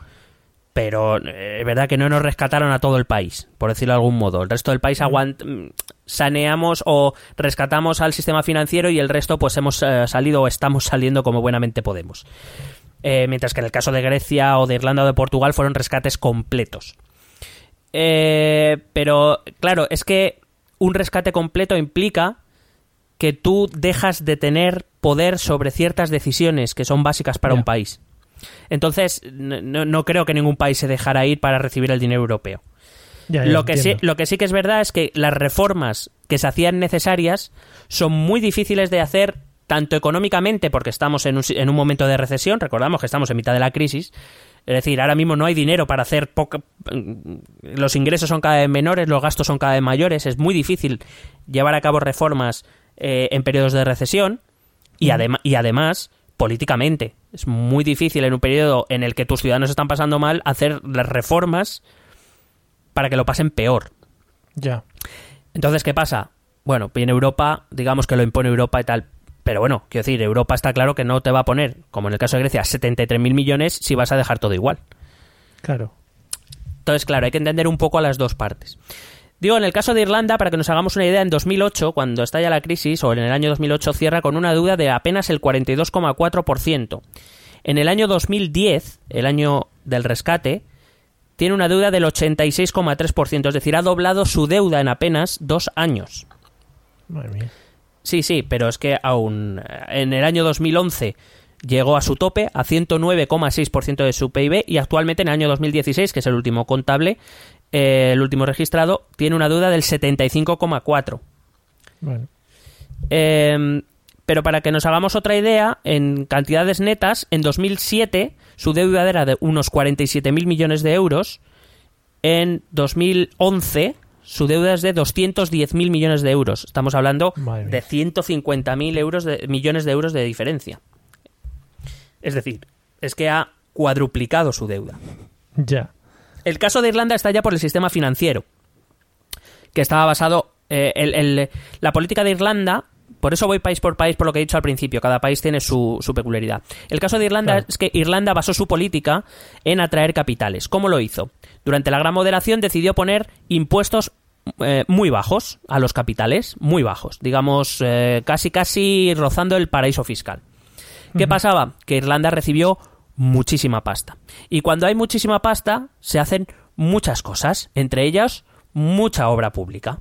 Pero eh, es verdad que no nos rescataron a todo el país, por decirlo de algún modo. El resto del país aguant mm, saneamos o rescatamos al sistema financiero y el resto pues hemos eh, salido o estamos *laughs* saliendo como buenamente podemos. Eh, mientras que en el caso de Grecia o de Irlanda o de Portugal fueron rescates completos. Eh, pero claro, es que un rescate completo implica que tú dejas de tener poder sobre ciertas decisiones que son básicas para un país. Entonces, no, creo que ningún país se dejara ir para recibir el dinero europeo. Ya, ya, Lo que, sí, lo que sí que es verdad es que las reformas que se hacían necesarias son muy difíciles de hacer tanto económicamente porque estamos en un, en un momento de recesión, recordamos que estamos en mitad de la crisis, es decir, ahora mismo no hay dinero para hacer poca... Los ingresos son cada vez menores, los gastos son cada vez mayores, es muy difícil llevar a cabo reformas eh, en periodos de recesión y, adema- y además políticamente. Es muy difícil en un periodo en el que tus ciudadanos están pasando mal hacer las reformas para que lo pasen peor. Ya. Entonces, ¿qué pasa? Bueno, viene Europa, digamos que lo impone Europa y tal. Pero bueno, quiero decir, Europa está claro que no te va a poner, como en el caso de Grecia, 73.000 millones si vas a dejar todo igual. Claro. Entonces, claro, hay que entender un poco a las dos partes. Digo, en el caso de Irlanda, para que nos hagamos una idea, en 2008, cuando estalla la crisis, o en el año 2008, cierra con una deuda de apenas el 42,4%. En el año 2010, el año del rescate, tiene una deuda del 86,3%, es decir, ha doblado su deuda en apenas dos años. Madre mía. Sí, sí, pero es que aún eh, en el año 2011 llegó a su tope, a 109,6% de su PIB, y actualmente en el año 2016, que es el último contable, eh, el último registrado, tiene una deuda del 75,4%. Bueno. Eh, pero para que nos hagamos otra idea, en cantidades netas, en 2007 su deuda era de unos 47.000 millones de euros. En 2011 su deuda es de 210.000 millones de euros. Estamos hablando de 150.000 euros de, millones de euros de diferencia. Es decir, es que ha cuadruplicado su deuda. Ya. El caso de Irlanda está ya por el sistema financiero, que estaba basado. eh, el- el- la política de Irlanda, por eso voy país por país, por lo que he dicho al principio, cada país tiene su, su peculiaridad. El caso de Irlanda Claro. es que Irlanda basó su política en atraer capitales. ¿Cómo lo hizo? Durante la gran moderación decidió poner impuestos eh, muy bajos a los capitales, muy bajos, digamos, eh, casi casi rozando el paraíso fiscal. ¿Qué pasaba? Que Irlanda recibió muchísima pasta. Y cuando hay muchísima pasta, se hacen muchas cosas, entre ellas mucha obra pública.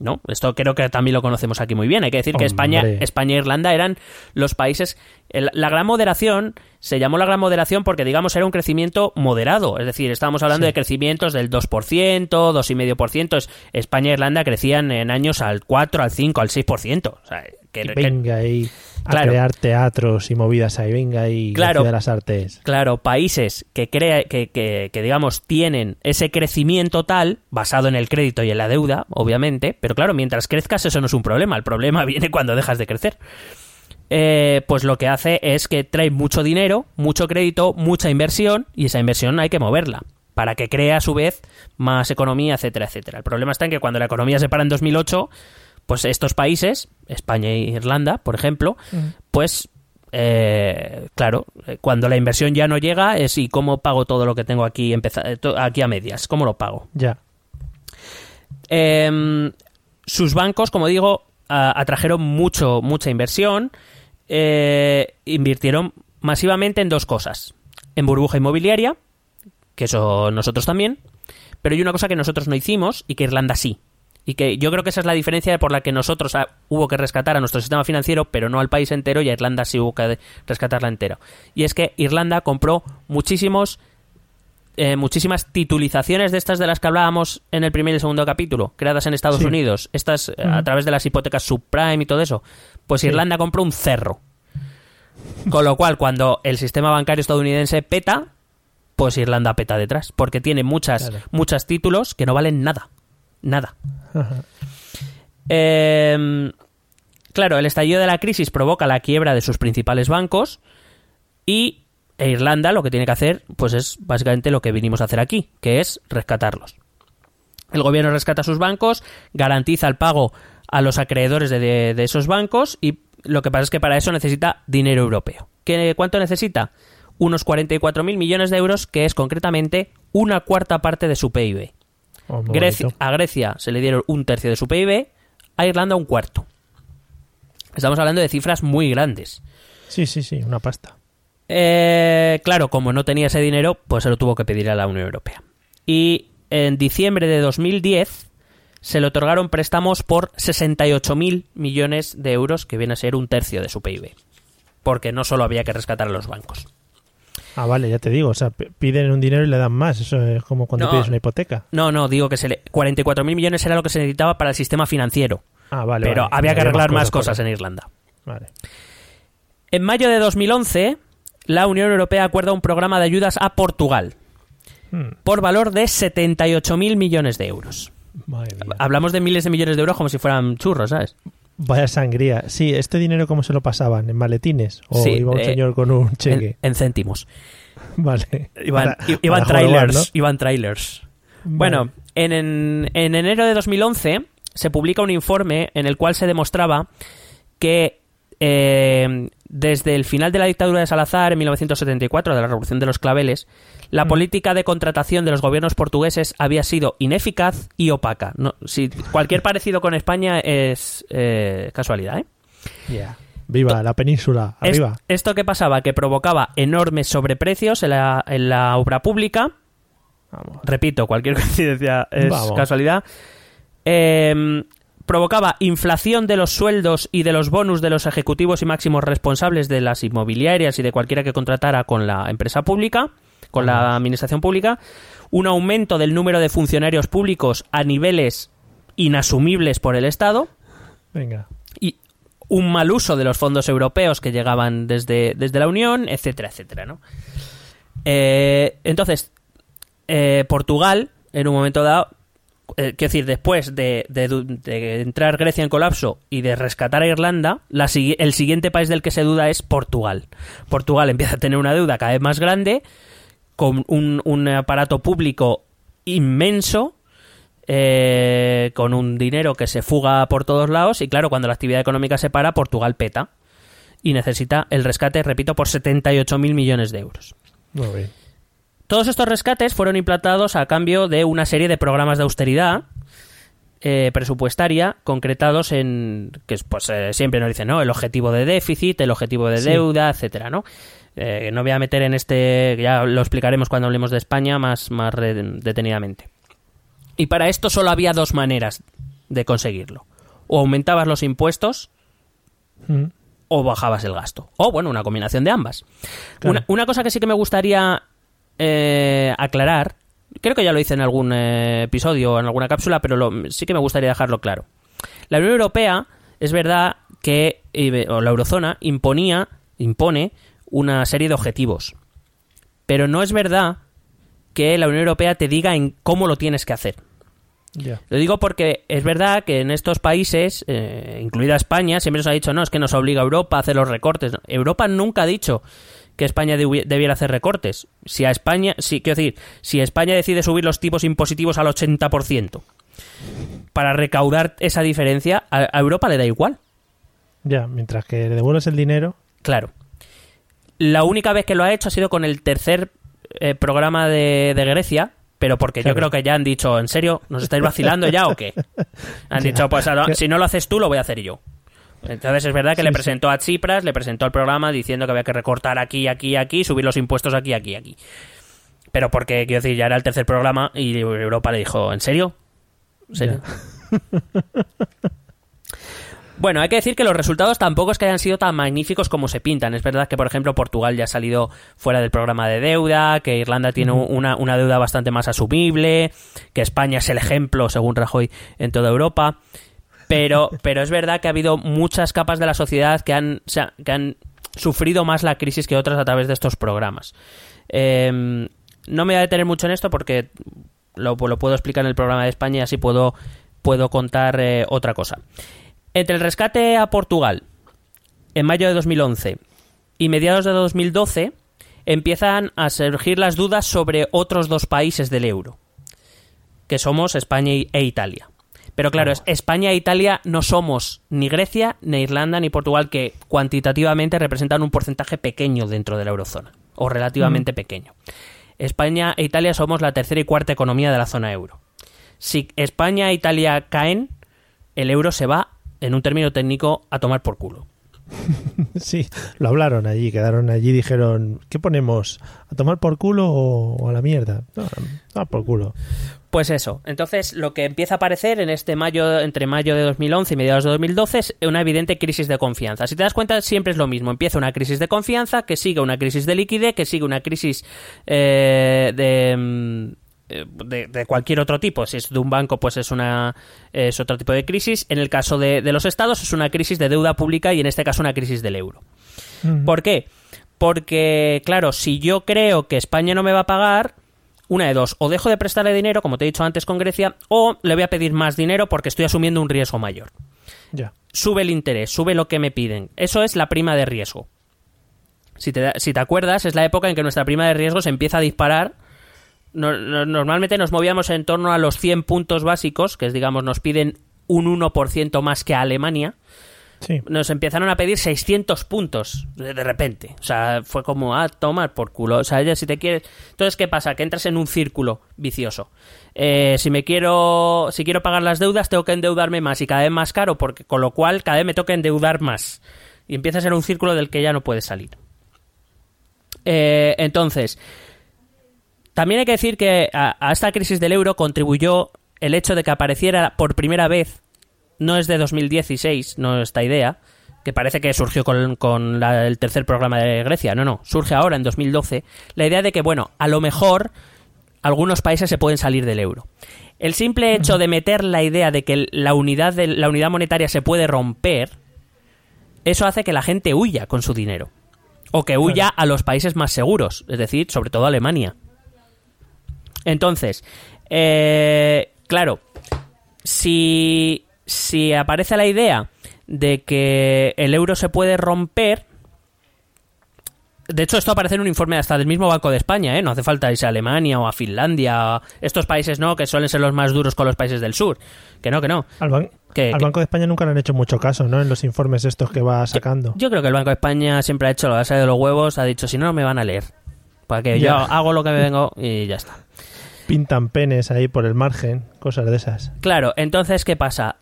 ¿No? Esto creo que también lo conocemos aquí muy bien. Hay que decir que España. España e Irlanda eran los países. el- la gran moderación se llamó la gran moderación porque, digamos, era un crecimiento moderado. Es decir, estábamos hablando de crecimientos del 2%, 2,5%. Es- España e Irlanda crecían en años al 4, al 5, al 6%. O sea, que, Y que- venga ahí a Claro. crear teatros y movidas ahí, venga ahí, Claro. de las artes. Claro, países que, crea, que, que, que, digamos, tienen ese crecimiento tal, basado en el crédito y en la deuda, obviamente, pero claro, mientras crezcas eso no es un problema, el problema *laughs* viene cuando dejas de crecer. Eh, pues lo que hace es que trae mucho dinero, mucho crédito, mucha inversión, y esa inversión hay que moverla para que cree a su vez más economía, etcétera, etcétera. El problema está en que cuando la economía se para en 2008, pues estos países, España e Irlanda, por ejemplo, pues eh, claro, eh, cuando la inversión ya no llega es y cómo pago todo lo que tengo aquí eh, aquí a medias, cómo lo pago. Ya. Em, sus bancos, como digo, atrajeron mucho, mucha inversión, eh, invirtieron masivamente en dos cosas, en burbuja inmobiliaria, que eso nosotros también, pero hay una cosa que nosotros no hicimos y que Irlanda sí, Y que yo creo que esa es la diferencia por la que nosotros ah, hubo que rescatar a nuestro sistema financiero, pero no al país entero, y a Irlanda sí hubo que rescatarla entero. Y es que Irlanda compró muchísimos eh, muchísimas titulizaciones de estas de las que hablábamos en el primer y segundo capítulo, creadas en Estados Sí. Unidos, estas eh, a través de las hipotecas subprime y todo eso. Pues Irlanda compró un cerro. Con lo cual, cuando el sistema bancario estadounidense peta, pues Irlanda peta detrás, porque tiene muchas, Claro. muchos títulos que no valen nada. Nada. Eh, claro, el estallido de la crisis provoca la quiebra de sus principales bancos y e Irlanda lo que tiene que hacer pues es básicamente lo que vinimos a hacer aquí, que es rescatarlos. El gobierno rescata sus bancos, garantiza el pago a los acreedores de, de- de esos bancos y lo que pasa es que para eso necesita dinero europeo. ¿Qué, ¿Cuánto necesita? Unos 44.000 millones de euros, que es concretamente una cuarta parte de su PIB. Oh, Grecia- a Grecia se le dieron un tercio de su PIB, a Irlanda un cuarto. Estamos hablando de cifras muy grandes. Sí, sí, sí, una pasta. Eh, claro, como no tenía ese dinero, pues se lo tuvo que pedir a la Unión Europea. Y en diciembre de 2010 se le otorgaron préstamos por 68.000 millones de euros, que viene a ser un tercio de su PIB. Porque no solo había que rescatar a los bancos. Ah, vale, ya te digo. O sea, piden un dinero y le dan más. Eso es como cuando No. pides una hipoteca. No, no, digo que se le... 44.000 millones era lo que se necesitaba para el sistema financiero. Ah, vale. pero vale. había que arreglar más cosas en Irlanda. Vale. En mayo de 2011, la Unión Europea acuerda un programa de ayudas a Portugal Hmm, por valor de 78.000 millones de euros. Hablamos de miles de millones de euros como si fueran churros, ¿sabes? Vaya sangría. Sí, ¿este dinero cómo se lo pasaban? ¿En maletines? ¿O Sí, iba un eh, señor con un cheque? en céntimos. *laughs* Vale. Iban, Para- i- iban para jorobar, trailers. ¿no? Iban trailers. Vale. Bueno, en, en- en enero de 2011 se publica un informe en el cual se demostraba que eh, desde el final de la dictadura de Salazar en 1974, de la Revolución de los Claveles, la Mm. política de contratación de los gobiernos portugueses había sido ineficaz y opaca. No, si cualquier parecido con España es eh, casualidad, ¿eh? Viva la península. Es- Arriba. ¿Esto qué pasaba? Que provocaba enormes sobreprecios en la, en la obra pública. Vamos. Repito, cualquier *laughs* coincidencia es Vamos. casualidad. Eh, provocaba inflación de los sueldos y de los bonus de los ejecutivos y máximos responsables de las inmobiliarias y de cualquiera que contratara con la empresa pública, con la administración pública, un aumento del número de funcionarios públicos a niveles inasumibles por el Estado Venga. y un mal uso de los fondos europeos que llegaban desde, desde la Unión, etcétera, etcétera, ¿no? Eh, entonces, eh, Portugal, en un momento dado, eh, quiero decir, después de, de du- de entrar Grecia en colapso y de rescatar a Irlanda, la el siguiente país del que se duda es Portugal. Portugal empieza a tener una deuda cada vez más grande, con un, un aparato público inmenso, eh, con un dinero que se fuga por todos lados, y claro, cuando la actividad económica se para, Portugal peta. Y necesita el rescate, repito, por 78.000 millones de euros. Muy bien. Todos estos rescates fueron implantados a cambio de una serie de programas de austeridad eh, presupuestaria concretados en que pues eh, siempre nos dicen no el objetivo de déficit el objetivo de Sí. deuda etcétera no Eh, no voy a meter en este ya lo explicaremos cuando hablemos de España más más detenidamente y para esto solo había dos maneras de conseguirlo o aumentabas los impuestos Mm. o bajabas el gasto. O, bueno, una combinación de ambas. Claro. Una, una cosa que sí que me gustaría eh, aclarar, creo que ya lo hice en algún eh, episodio o en alguna cápsula, pero lo- sí que me gustaría dejarlo claro. La Unión Europea, es verdad que, o la eurozona, imponía, impone una serie de objetivos. Pero no es verdad que la Unión Europea te diga en cómo lo tienes que hacer. Lo digo porque es verdad que en estos países, eh, incluida España, siempre nos ha dicho, no, es que nos obliga Europa a hacer los recortes. Europa nunca ha dicho que España debi- debiera hacer recortes. Si a España, si, quiero decir, si España decide subir los tipos impositivos al 80% para recaudar esa diferencia, a, a Europa le da igual. Ya, mientras que le devuelves el dinero. Claro. La única vez que lo ha hecho ha sido con el tercer eh, programa de, de Grecia, pero porque yo creo que ya han dicho, ¿en serio? ¿Nos estáis vacilando ya o qué? *laughs* Han Ya. dicho, pues ahora, si no lo haces tú, lo voy a hacer yo. Entonces es verdad que Sí, le sí. presentó a Tsipras, le presentó el programa diciendo que había que recortar aquí, aquí, aquí, subir los impuestos aquí, aquí, aquí. Pero porque, quiero decir, ya era el tercer programa y Europa le dijo, ¿en serio? ¿En serio? *laughs* Bueno, hay que decir que los resultados tampoco es que hayan sido tan magníficos como se pintan. Es verdad que, por ejemplo, Portugal ya ha salido fuera del programa de deuda, que Irlanda tiene una, una deuda bastante más asumible, que España es el ejemplo, según Rajoy, en toda Europa. Pero, *laughs* pero es verdad que ha habido muchas capas de la sociedad que han, o sea, que han sufrido más la crisis que otras a través de estos programas. Eh, no me voy a detener mucho en esto porque lo, lo puedo explicar en el programa de España y así puedo, puedo contar eh, otra cosa. Entre el rescate a Portugal en mayo de 2011 y mediados de 2012 empiezan a surgir las dudas sobre otros dos países del euro, que somos España e Italia. Pero claro, es- España e Italia no somos ni Grecia, ni Irlanda, ni Portugal, que cuantitativamente representan un porcentaje pequeño dentro de la eurozona, o relativamente pequeño. España e Italia somos la tercera y cuarta economía de la zona euro. Si España e Italia caen, el euro se va, en un término técnico, a tomar por culo. *laughs* Sí, lo hablaron allí, quedaron allí, dijeron, ¿qué ponemos? ¿A tomar por culo o, a la mierda? No, a tomar por culo. Pues eso. Entonces, lo que empieza a aparecer en este mayo, entre mayo de 2011 y mediados de 2012, es una evidente crisis de confianza. Si te das cuenta, siempre es lo mismo. Empieza una crisis de confianza, que sigue una crisis de liquidez, que sigue una crisis eh, de, mm, de, de cualquier otro tipo. Si es de un banco, pues es una es otro tipo de crisis. En el caso de, de los estados, es una crisis de deuda pública y en este caso una crisis del euro. ¿Por qué? Porque, claro, si yo creo que España no me va a pagar, una de dos, o dejo de prestarle dinero, como te he dicho antes con Grecia, o le voy a pedir más dinero porque estoy asumiendo un riesgo mayor. Ya. Sube el interés, sube lo que me piden. Eso es la prima de riesgo. Si te, si te acuerdas, es la época en que nuestra prima de riesgo se empieza a disparar. No- no- normalmente nos movíamos en torno a los 100 puntos básicos, que es, digamos, nos piden un 1% más que a Alemania Sí. nos empezaron a pedir 600 puntos de, de repente. O sea, fue como, ah, tomar por culo. O sea, ya si te quieres... Entonces, ¿qué pasa? Que entras en un círculo vicioso. Eh, si me quiero... Si quiero pagar las deudas, tengo que endeudarme más y cada vez más caro, porque con lo cual cada vez me toca endeudar más. Y empieza a ser un círculo del que ya no puedes salir. Eh, entonces, también hay que decir que a, a esta crisis del euro contribuyó el hecho de que apareciera por primera vez, no es de 2016, no esta idea, que parece que surgió con, con la- el tercer programa de Grecia, no, no, surge ahora en 2012, la idea de que, bueno, a lo mejor algunos países se pueden salir del euro. El simple hecho de meter la idea de que la unidad, de, la unidad monetaria se puede romper, eso hace que la gente huya con su dinero. O que huya a los países más seguros, es decir, sobre todo Alemania. Entonces, eh, claro, si, si aparece la idea de que el euro se puede romper, de hecho esto aparece en un informe hasta del mismo Banco de España, ¿eh? no hace falta irse a Alemania o a Finlandia, estos países no, que suelen ser los más duros con los países del sur, que no, que no. Al, ban- Que- al que- Banco de España nunca le han hecho mucho caso, ¿no? En los informes estos que va sacando. Yo creo que el Banco de España siempre ha hecho lo que ha de los huevos, ha dicho, si no, no me van a leer. Para que yo hago lo que me vengo y ya está. Pintan penes ahí por el margen, cosas de esas. Claro, entonces, ¿qué pasa?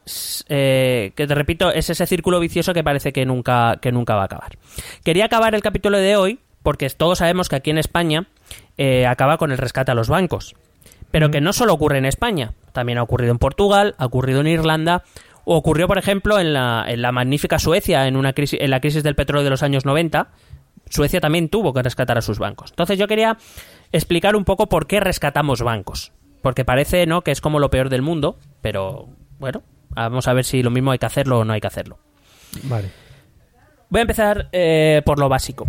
Eh, que te repito, es ese círculo vicioso que parece que nunca, que nunca va a acabar. Quería acabar el capítulo de hoy porque todos sabemos que aquí en España eh, acaba con el rescate a los bancos. Pero que no solo ocurre en España, también ha ocurrido en Portugal, ha ocurrido en Irlanda, o ocurrió, por ejemplo, en la, en la magnífica Suecia, en, una crisis, en la crisis del petróleo de los años 90. Suecia también tuvo que rescatar a sus bancos. Entonces yo quería explicar un poco por qué rescatamos bancos. Porque parece ¿no? que es como lo peor del mundo, pero bueno, vamos a ver si lo mismo hay que hacerlo o no hay que hacerlo. Vale. Voy a empezar eh, por lo básico.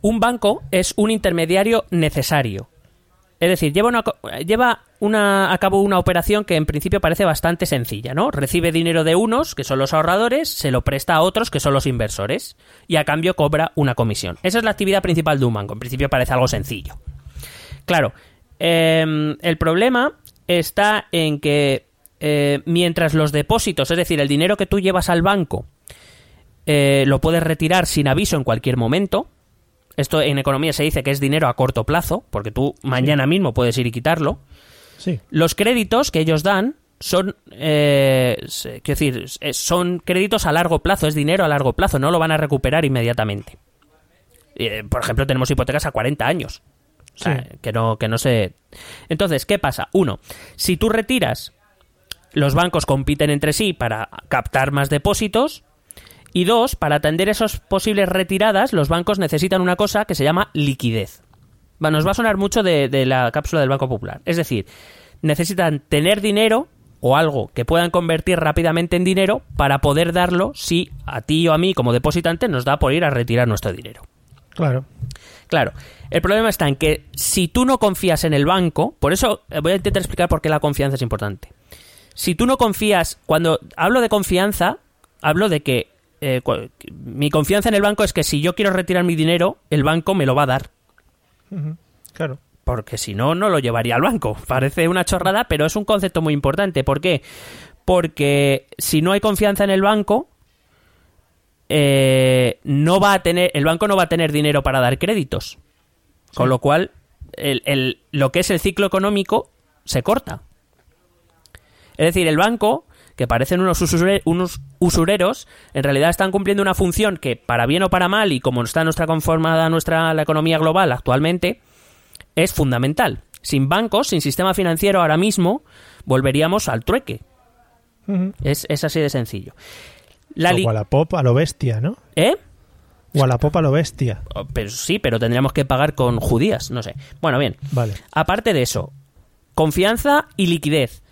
Un banco es un intermediario necesario. Es decir, lleva, una, a cabo una operación que en principio parece bastante sencilla, ¿no? Recibe dinero de unos, que son los ahorradores, se lo presta a otros, que son los inversores, y a cambio cobra una comisión. Esa es la actividad principal de un banco. En principio parece algo sencillo. Claro, em, el problema está en que eh, mientras los depósitos, es decir, el dinero que tú llevas al banco, eh, lo puedes retirar sin aviso en cualquier momento. Esto en economía se dice que es dinero a corto plazo, porque tú mañana mismo puedes ir y quitarlo. Sí. Los créditos que ellos dan son, eh, quiero decir, eh, son créditos a largo plazo, es dinero a largo plazo, no lo van a recuperar inmediatamente. Eh, por ejemplo, tenemos hipotecas a 40 años. O sea, Sí. que no, que no se. Entonces, ¿qué pasa? Uno, si tú retiras los bancos compiten entre sí para captar más depósitos. Y dos, para atender esas posibles retiradas, los bancos necesitan una cosa que se llama liquidez. Va, nos va a sonar mucho de, de la cápsula del Banco Popular. Es decir, necesitan tener dinero o algo que puedan convertir rápidamente en dinero para poder darlo si a ti o a mí como depositante nos da por ir a retirar nuestro dinero. Claro. Claro, el problema está en que si tú no confías en el banco, por eso eh, voy a intentar explicar por qué la confianza es importante. Si tú no confías, cuando hablo de confianza, hablo de que eh, mi confianza en el banco es que si yo quiero retirar mi dinero, el banco me lo va a dar. Claro. Porque si no, no lo llevaría al banco. Parece una chorrada, pero es un concepto muy importante. ¿Por qué? Porque si no hay confianza en el banco, eh, no va a tener, el banco no va a tener dinero para dar créditos. Con lo cual, el- el- lo que es el ciclo económico se corta. Es decir, el banco, que parecen unos, usure- unos usureros, en realidad están cumpliendo una función que, para bien o para mal, y como está nuestra conformada nuestra la economía global actualmente, es fundamental. Sin bancos, sin sistema financiero ahora mismo, volveríamos al trueque. Es, es así de sencillo. La O Wallapop a lo bestia, ¿no? ¿Eh? Wallapop a lo bestia. Oh, Pero sí, pero tendríamos que pagar con judías, no sé. Bueno, bien. Vale. Aparte de eso, confianza y liquidez.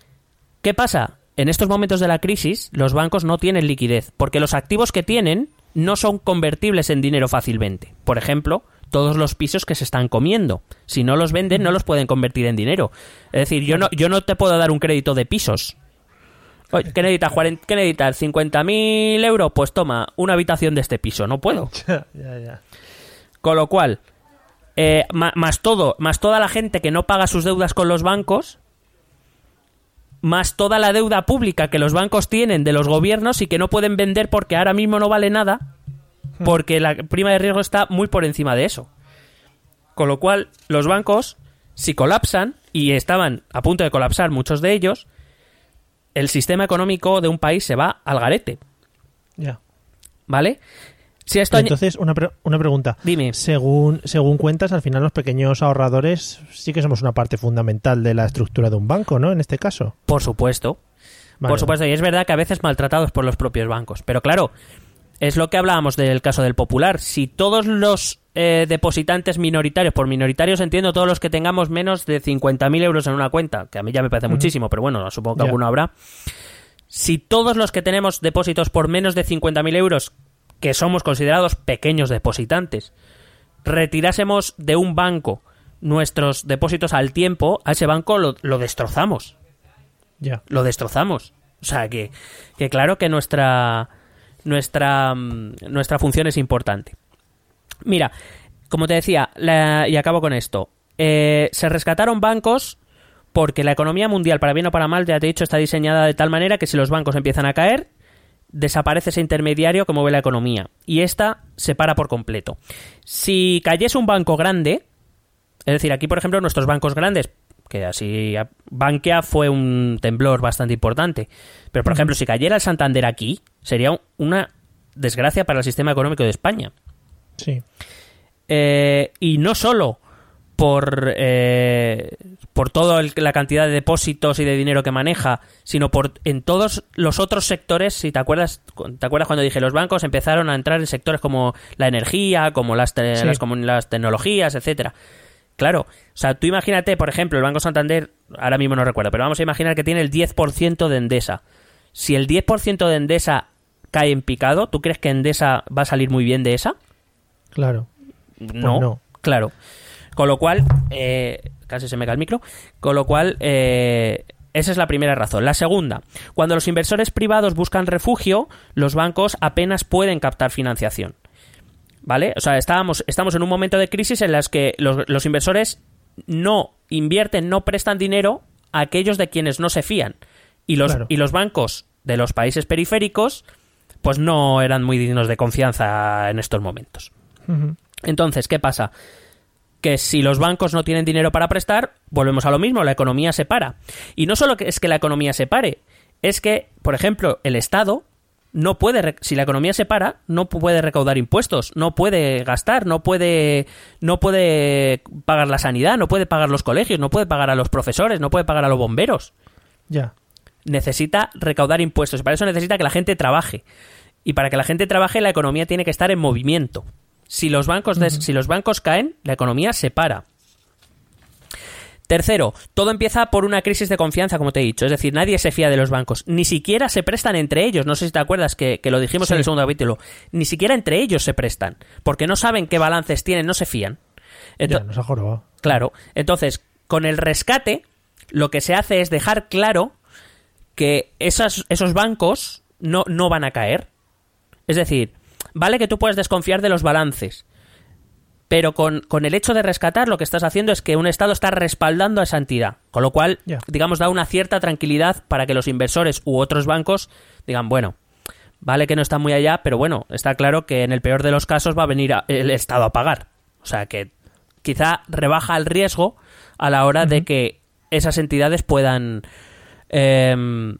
¿Qué pasa? En estos momentos de la crisis, los bancos no tienen liquidez, porque los activos que tienen no son convertibles en dinero fácilmente. Por ejemplo, todos los pisos que se están comiendo. Si no los venden, no los pueden convertir en dinero. Es decir, yo no, yo no te puedo dar un crédito de pisos. Oye, ¿Qué necesitas? ¿Qué necesitas? ¿50.000 euros? Pues toma, una habitación de este piso. No puedo. *laughs* ya, ya. Con lo cual, eh, más todo, más toda la gente que no paga sus deudas con los bancos, más toda la deuda pública que los bancos tienen de los gobiernos y que no pueden vender porque ahora mismo no vale nada, porque la prima de riesgo está muy por encima de eso. Con lo cual, los bancos, si colapsan, y estaban a punto de colapsar muchos de ellos, el sistema económico de un país se va al garete, ya. ¿vale? Esto Entonces, una, pre- una pregunta. Dime. Según, según cuentas, al final los pequeños ahorradores sí que somos una parte fundamental de la estructura de un banco, ¿no? En este caso. Por supuesto. Vale, por supuesto, y es verdad que a veces maltratados por los propios bancos. Pero claro, es lo que hablábamos del caso del Popular. Si todos los eh, depositantes minoritarios, por minoritarios entiendo todos los que tengamos menos de 50.000 euros en una cuenta, que a mí ya me parece muchísimo, pero bueno, supongo que alguno habrá. Si todos los que tenemos depósitos por menos de 50.000 euros, que somos considerados pequeños depositantes, retirásemos de un banco nuestros depósitos al tiempo, a ese banco lo- lo destrozamos Ya. lo destrozamos. O sea que, que claro que nuestra nuestra mm, nuestra función es importante. Mira, como te decía, la- y acabo con esto. eh, se rescataron bancos porque la economía mundial, para bien o para mal, ya te he dicho, está diseñada de tal manera que si los bancos empiezan a caer, desaparece ese intermediario que mueve la economía. Y esta se para por completo. Si cayese un banco grande, es decir, aquí, por ejemplo, nuestros bancos grandes, que así Bankia fue un temblor bastante importante. Pero, por ejemplo, si cayera el Santander aquí, sería un- una desgracia para el sistema económico de España. Sí. Eh, y no solo por, eh, por toda la cantidad de depósitos y de dinero que maneja, sino por en todos los otros sectores, si te acuerdas, te acuerdas cuando dije los bancos empezaron a entrar en sectores como la energía, como las, te- Sí. las, comu- las tecnologías, etcétera. Claro, o sea, tú imagínate, por ejemplo, el Banco Santander, ahora mismo no recuerdo, pero vamos a imaginar que tiene el 10% de Endesa. Si el 10% de Endesa cae en picado, ¿tú crees que Endesa va a salir muy bien de esa? Claro. No, no. claro. Con lo cual, eh, casi se me cae el micro, con lo cual, eh, esa es la primera razón. La segunda, cuando los inversores privados buscan refugio, los bancos apenas pueden captar financiación. ¿Vale? O sea, estábamos, estamos en un momento de crisis en las que los, los inversores no invierten, no prestan dinero a aquellos de quienes no se fían. Y los, Claro. y los bancos de los países periféricos, pues no eran muy dignos de confianza en estos momentos. Entonces, ¿qué pasa? Que si los bancos no tienen dinero para prestar, volvemos a lo mismo, la economía se para. Y no solo es que la economía se pare, es que, por ejemplo, el Estado no puede, si la economía se para, no puede recaudar impuestos, no puede gastar, no puede, no puede pagar la sanidad, no puede pagar los colegios, no puede pagar a los profesores, no puede pagar a los bomberos. Ya. necesita recaudar impuestos. Y para eso necesita que la gente trabaje. Y para que la gente trabaje, la economía tiene que estar en movimiento. Si los bancos, si los bancos caen, la economía se para. Tercero, todo empieza por una crisis de confianza, como te he dicho. Es decir, nadie se fía de los bancos. Ni siquiera se prestan entre ellos. No sé si te acuerdas que, que lo dijimos en el segundo capítulo. Ni siquiera entre ellos se prestan. Porque no saben qué balances tienen, no se fían. Ento- Ya, nos ha jorobado. Claro. Entonces, con el rescate, lo que se hace es dejar claro que esas- esos bancos no, no van a caer. Es decir, vale que tú puedes desconfiar de los balances, pero con, con el hecho de rescatar lo que estás haciendo es que un Estado está respaldando a esa entidad, con lo cual, digamos, da una cierta tranquilidad para que los inversores u otros bancos digan, bueno, vale que no está muy allá, pero bueno, está claro que en el peor de los casos va a venir a- el Estado a pagar. O sea que quizá rebaja el riesgo a la hora de que esas entidades puedan em,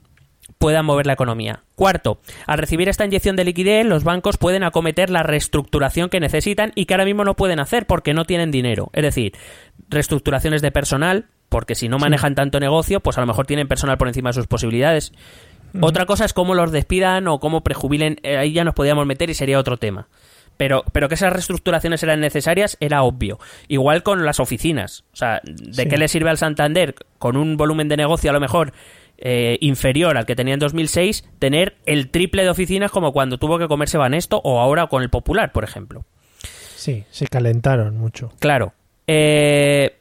puedan mover la economía. Cuarto, al recibir esta inyección de liquidez, los bancos pueden acometer la reestructuración que necesitan y que ahora mismo no pueden hacer porque no tienen dinero. Es decir, reestructuraciones de personal, porque si no manejan tanto negocio, pues a lo mejor tienen personal por encima de sus posibilidades. Otra cosa es cómo los despidan o cómo prejubilen, eh, ahí ya nos podíamos meter y sería otro tema. Pero, pero que esas reestructuraciones eran necesarias era obvio. Igual con las oficinas. O sea, ¿de Sí. qué le sirve al Santander, con un volumen de negocio a lo mejor eh, inferior al que tenía en 2006, tener el triple de oficinas como cuando tuvo que comerse Banesto o ahora con el Popular, por ejemplo? Sí, se calentaron mucho. Claro. Eh,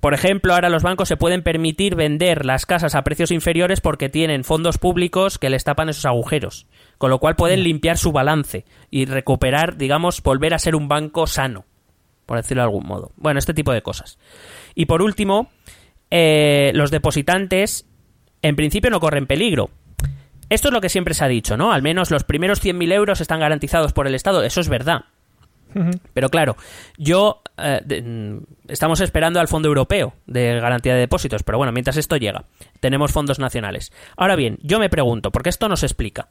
por ejemplo, ahora los bancos se pueden permitir vender las casas a precios inferiores porque tienen fondos públicos que les tapan esos agujeros. Con lo cual pueden limpiar su balance y recuperar, digamos, volver a ser un banco sano, por decirlo de algún modo. Bueno, este tipo de cosas. Y por último, eh, los depositantes en principio no corren peligro. Esto es lo que siempre se ha dicho, ¿no? Al menos los primeros 100.000 euros están garantizados por el Estado. Eso es verdad. Pero claro, yo eh, de- mm, estamos esperando al Fondo Europeo de Garantía de Depósitos, pero bueno, mientras esto llega, tenemos fondos nacionales. Ahora bien, yo me pregunto, porque esto no se explica.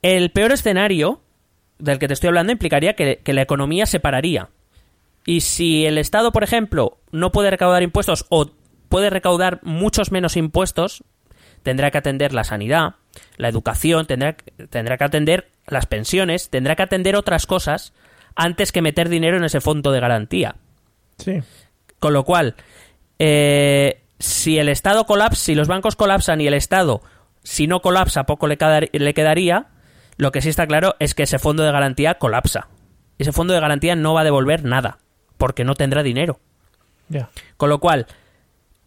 El peor escenario del que te estoy hablando implicaría que, que la economía se pararía. Y si el Estado, por ejemplo, no puede recaudar impuestos o puede recaudar muchos menos impuestos, tendrá que atender la sanidad, la educación, tendrá, tendrá que atender las pensiones, tendrá que atender otras cosas antes que meter dinero en ese fondo de garantía. Sí. Con lo cual, eh, si el Estado colapsa, si los bancos colapsan y el Estado, si no colapsa, poco le, le quedaría, lo que sí está claro es que ese fondo de garantía colapsa. Ese fondo de garantía no va a devolver nada, porque no tendrá dinero. Con lo cual,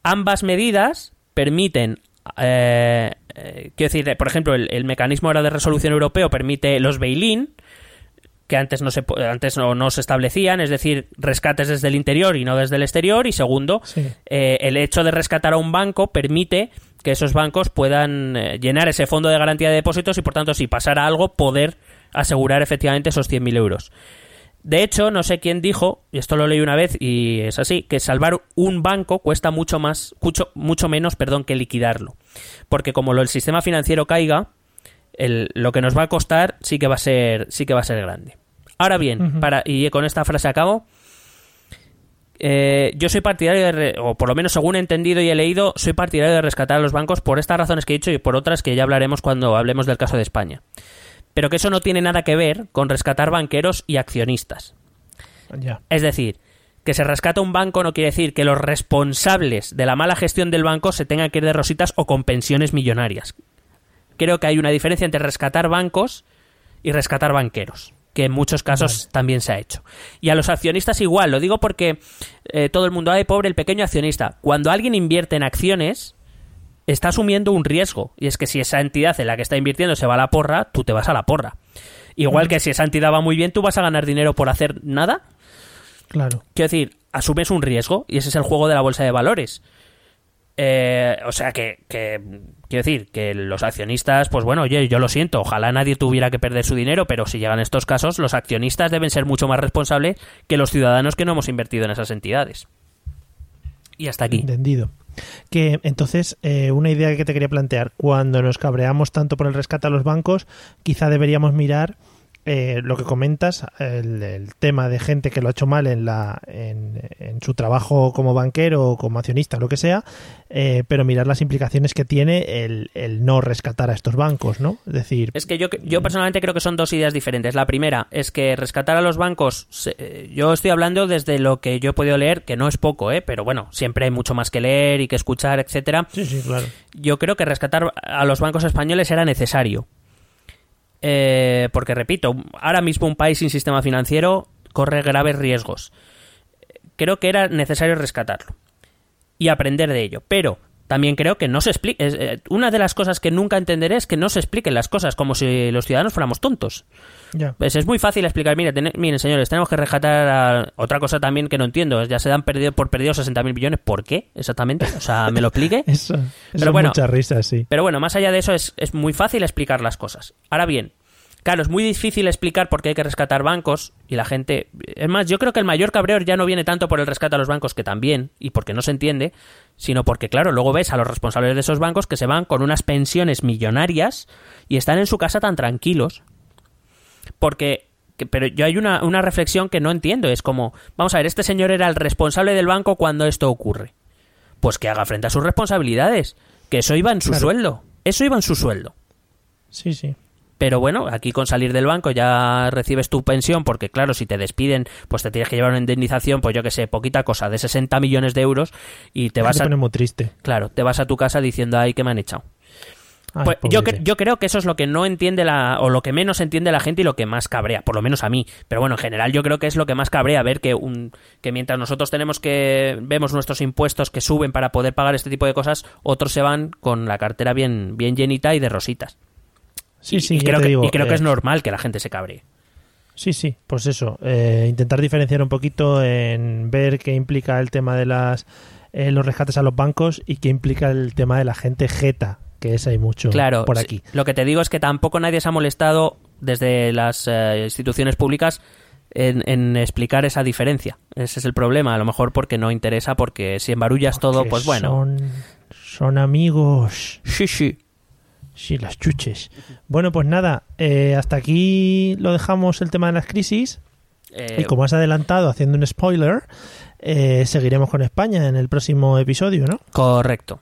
ambas medidas permiten, eh, eh, quiero decir, por ejemplo, el, el mecanismo ahora de resolución europeo permite los bail-in, que antes no se antes no, no se establecían, es decir, rescates desde el interior y no desde el exterior. Y segundo, Sí. eh, el hecho de rescatar a un banco permite que esos bancos puedan eh, llenar ese fondo de garantía de depósitos y, por tanto, si pasara algo, poder asegurar efectivamente esos 100.000 euros. De hecho, no sé quién dijo, y esto lo leí una vez y es así, que salvar un banco cuesta mucho más, mucho, mucho menos, perdón, que liquidarlo. Porque como el sistema financiero caiga, el- lo que nos va a costar sí que va a ser, sí que va a ser grande. Ahora bien, para, y con esta frase acabo, eh, yo soy partidario de, o por lo menos según he entendido y he leído, soy partidario de rescatar a los bancos por estas razones que he dicho y por otras que ya hablaremos cuando hablemos del caso de España. Pero que eso no tiene nada que ver con rescatar banqueros y accionistas. Es decir, que se rescata un banco no quiere decir que los responsables de la mala gestión del banco se tengan que ir de rositas o con pensiones millonarias. Creo que hay una diferencia entre rescatar bancos y rescatar banqueros, que en muchos casos también se ha hecho. Y a los accionistas igual, lo digo porque eh, todo el mundo, ay, pobre el pequeño accionista. Cuando alguien invierte en acciones, está asumiendo un riesgo. Y es que si esa entidad en la que está invirtiendo se va a la porra, tú te vas a la porra. Igual que si esa entidad va muy bien, tú vas a ganar dinero por hacer nada. Claro. Quiero decir, asumes un riesgo y ese es el juego de la bolsa de valores. Eh, o sea que, que, quiero decir, que los accionistas, pues bueno, oye, yo lo siento, ojalá nadie tuviera que perder su dinero, pero si llegan estos casos, los accionistas deben ser mucho más responsables que los ciudadanos que no hemos invertido en esas entidades. Y hasta aquí. Entendido. Que entonces, eh, una idea que te quería plantear, cuando nos cabreamos tanto por el rescate a los bancos, quizá deberíamos mirar eh, lo que comentas, el, el tema de gente que lo ha hecho mal en, la, en, en su trabajo como banquero o como accionista, lo que sea, eh, pero mirar las implicaciones que tiene el, el no rescatar a estos bancos, ¿no? Es decir, Es que yo, yo personalmente creo que son dos ideas diferentes. La primera es que rescatar a los bancos, se- eh, yo estoy hablando desde lo que yo he podido leer, que no es poco, ¿eh? pero bueno, siempre hay mucho más que leer y que escuchar, etcétera. sí, sí, claro. Yo creo que rescatar a los bancos españoles era necesario. Eh, porque, repito, ahora mismo un país sin sistema financiero corre graves riesgos. Creo que era necesario rescatarlo y aprender de ello. Pero también creo que no se explica. una de las cosas que nunca entenderé es que no se expliquen las cosas como si los ciudadanos fuéramos tontos. Pues es muy fácil explicar, mire, ten- miren señores, tenemos que rescatar a... Otra cosa también que no entiendo, ya se dan perdido por perdidos 60.000 millones. ¿Por qué? Exactamente. O sea, ¿me lo explique? *laughs* Eso, eso Pero es bueno. mucha risa, sí. Pero bueno, más allá de eso es, es muy fácil explicar las cosas. Ahora bien, claro, es muy difícil explicar por qué hay que rescatar bancos y la gente... Es más, yo creo que el mayor cabreo ya no viene tanto por el rescate a los bancos, que también, y porque no se entiende, sino porque, claro, luego ves a los responsables de esos bancos que se van con unas pensiones millonarias y están en su casa tan tranquilos. Porque... que- pero yo hay una, una reflexión que no entiendo. Es como, vamos a ver, este señor era el responsable del banco cuando esto ocurre. Pues que haga frente a sus responsabilidades. Que eso iba en su Claro. sueldo. Eso iba en su sueldo. Sí, sí. Pero bueno, aquí con salir del banco ya recibes tu pensión, porque claro, si te despiden, pues te tienes que llevar una indemnización, pues yo que sé, poquita cosa, de 60 millones de euros, y te vas a, pone muy triste. claro, te vas a tu casa diciendo, ay, que me han echado. Ay, Pues yo creo que eso es lo que no entiende la, o lo que menos entiende la gente y lo que más cabrea, por lo menos a mí. Pero bueno, en general yo creo que es lo que más cabrea ver que un, que mientras nosotros tenemos que, vemos nuestros impuestos que suben para poder pagar este tipo de cosas, otros se van con la cartera bien, bien llenita y de rositas. Sí, Y- sí, y, creo, que, digo, y creo que eh, es normal que la gente se cabree. Sí, sí, pues eso. eh, intentar diferenciar un poquito en ver qué implica el tema de las eh, los rescates a los bancos y qué implica el tema de la gente jeta, que es hay mucho Claro, por aquí. lo que te digo es que tampoco nadie se ha molestado desde las instituciones públicas en, en explicar esa diferencia. Ese es el problema, a lo mejor porque no interesa, porque si embarullas todo, pues bueno. Son, son amigos. Sí, sí. Sí, las chuches. Bueno, pues nada, eh, hasta aquí lo dejamos el tema de las crisis. Eh, Y como has adelantado, haciendo un spoiler, eh, seguiremos con España en el próximo episodio, ¿no? Correcto.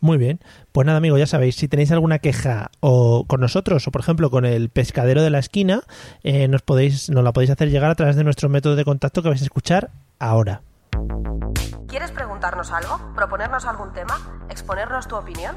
Muy bien. Pues nada, amigos, ya sabéis, si tenéis alguna queja o con nosotros o, por ejemplo, con el pescadero de la esquina, eh, nos, podéis, nos la podéis hacer llegar a través de nuestro método de contacto que vais a escuchar ahora. ¿Quieres preguntarnos algo? ¿Proponernos algún tema? ¿Exponernos tu opinión?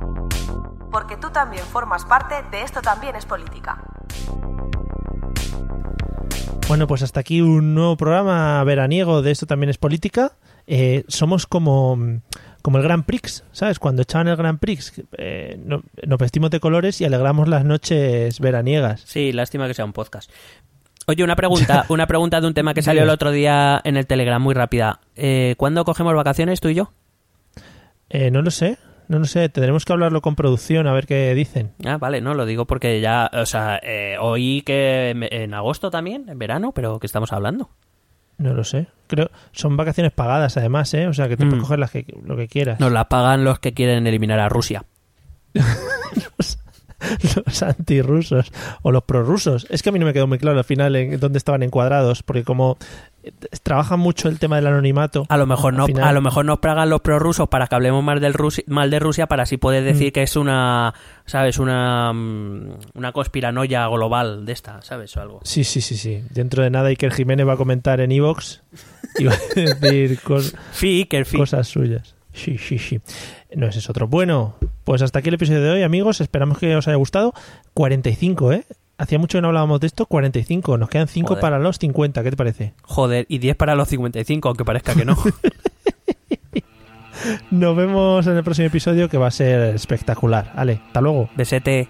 Porque tú también formas parte de Esto también es política. Bueno, pues hasta aquí un nuevo programa veraniego de Esto también es política. Eh, somos como, como el Grand Prix, ¿sabes? Cuando echaban el Grand Prix, eh, no- nos vestimos de colores y alegramos las noches veraniegas. Sí, lástima que sea un podcast. Oye, una pregunta, *laughs* una pregunta de un tema que salió el otro día en el Telegram, muy rápida. Eh, ¿Cuándo cogemos vacaciones tú y yo? Eh, no lo sé, no lo sé. Tendremos que hablarlo con producción a ver qué dicen. Ah, vale, no, lo digo porque ya, o sea, eh, oí que en- en agosto también, en verano, pero ¿qué estamos hablando? No lo sé. Creo son vacaciones pagadas además, ¿eh? O sea que te Mm. puedes coger las que, lo que quieras. Nos la pagan los que quieren eliminar a Rusia. *laughs* los antirrusos o los prorrusos. Es que a mí no me quedó muy claro al final en dónde estaban encuadrados, porque como trabajan mucho el tema del anonimato. A lo mejor no, final- a lo mejor nos pagan los prorrusos para que hablemos mal del Rusi- mal de Rusia para así poder decir Mm. que es una, sabes, una mm, una conspiranoia global de esta, sabes, o algo. Sí, sí, sí, sí. Dentro de nada Iker Jiménez va a comentar en Evox *laughs* y va a decir cos- Sí, fin. cosas suyas. Sí, sí, sí. No ese es otro. Bueno, pues hasta aquí el episodio de hoy, amigos. Esperamos que os haya gustado. 45, ¿eh? Hacía mucho que no hablábamos de esto. 45. Nos quedan 5 Joder. para los 50. ¿Qué te parece? Joder, y 10 para los 55, aunque parezca que no. *laughs* Nos vemos en el próximo episodio que va a ser espectacular. Vale, hasta luego. Besete.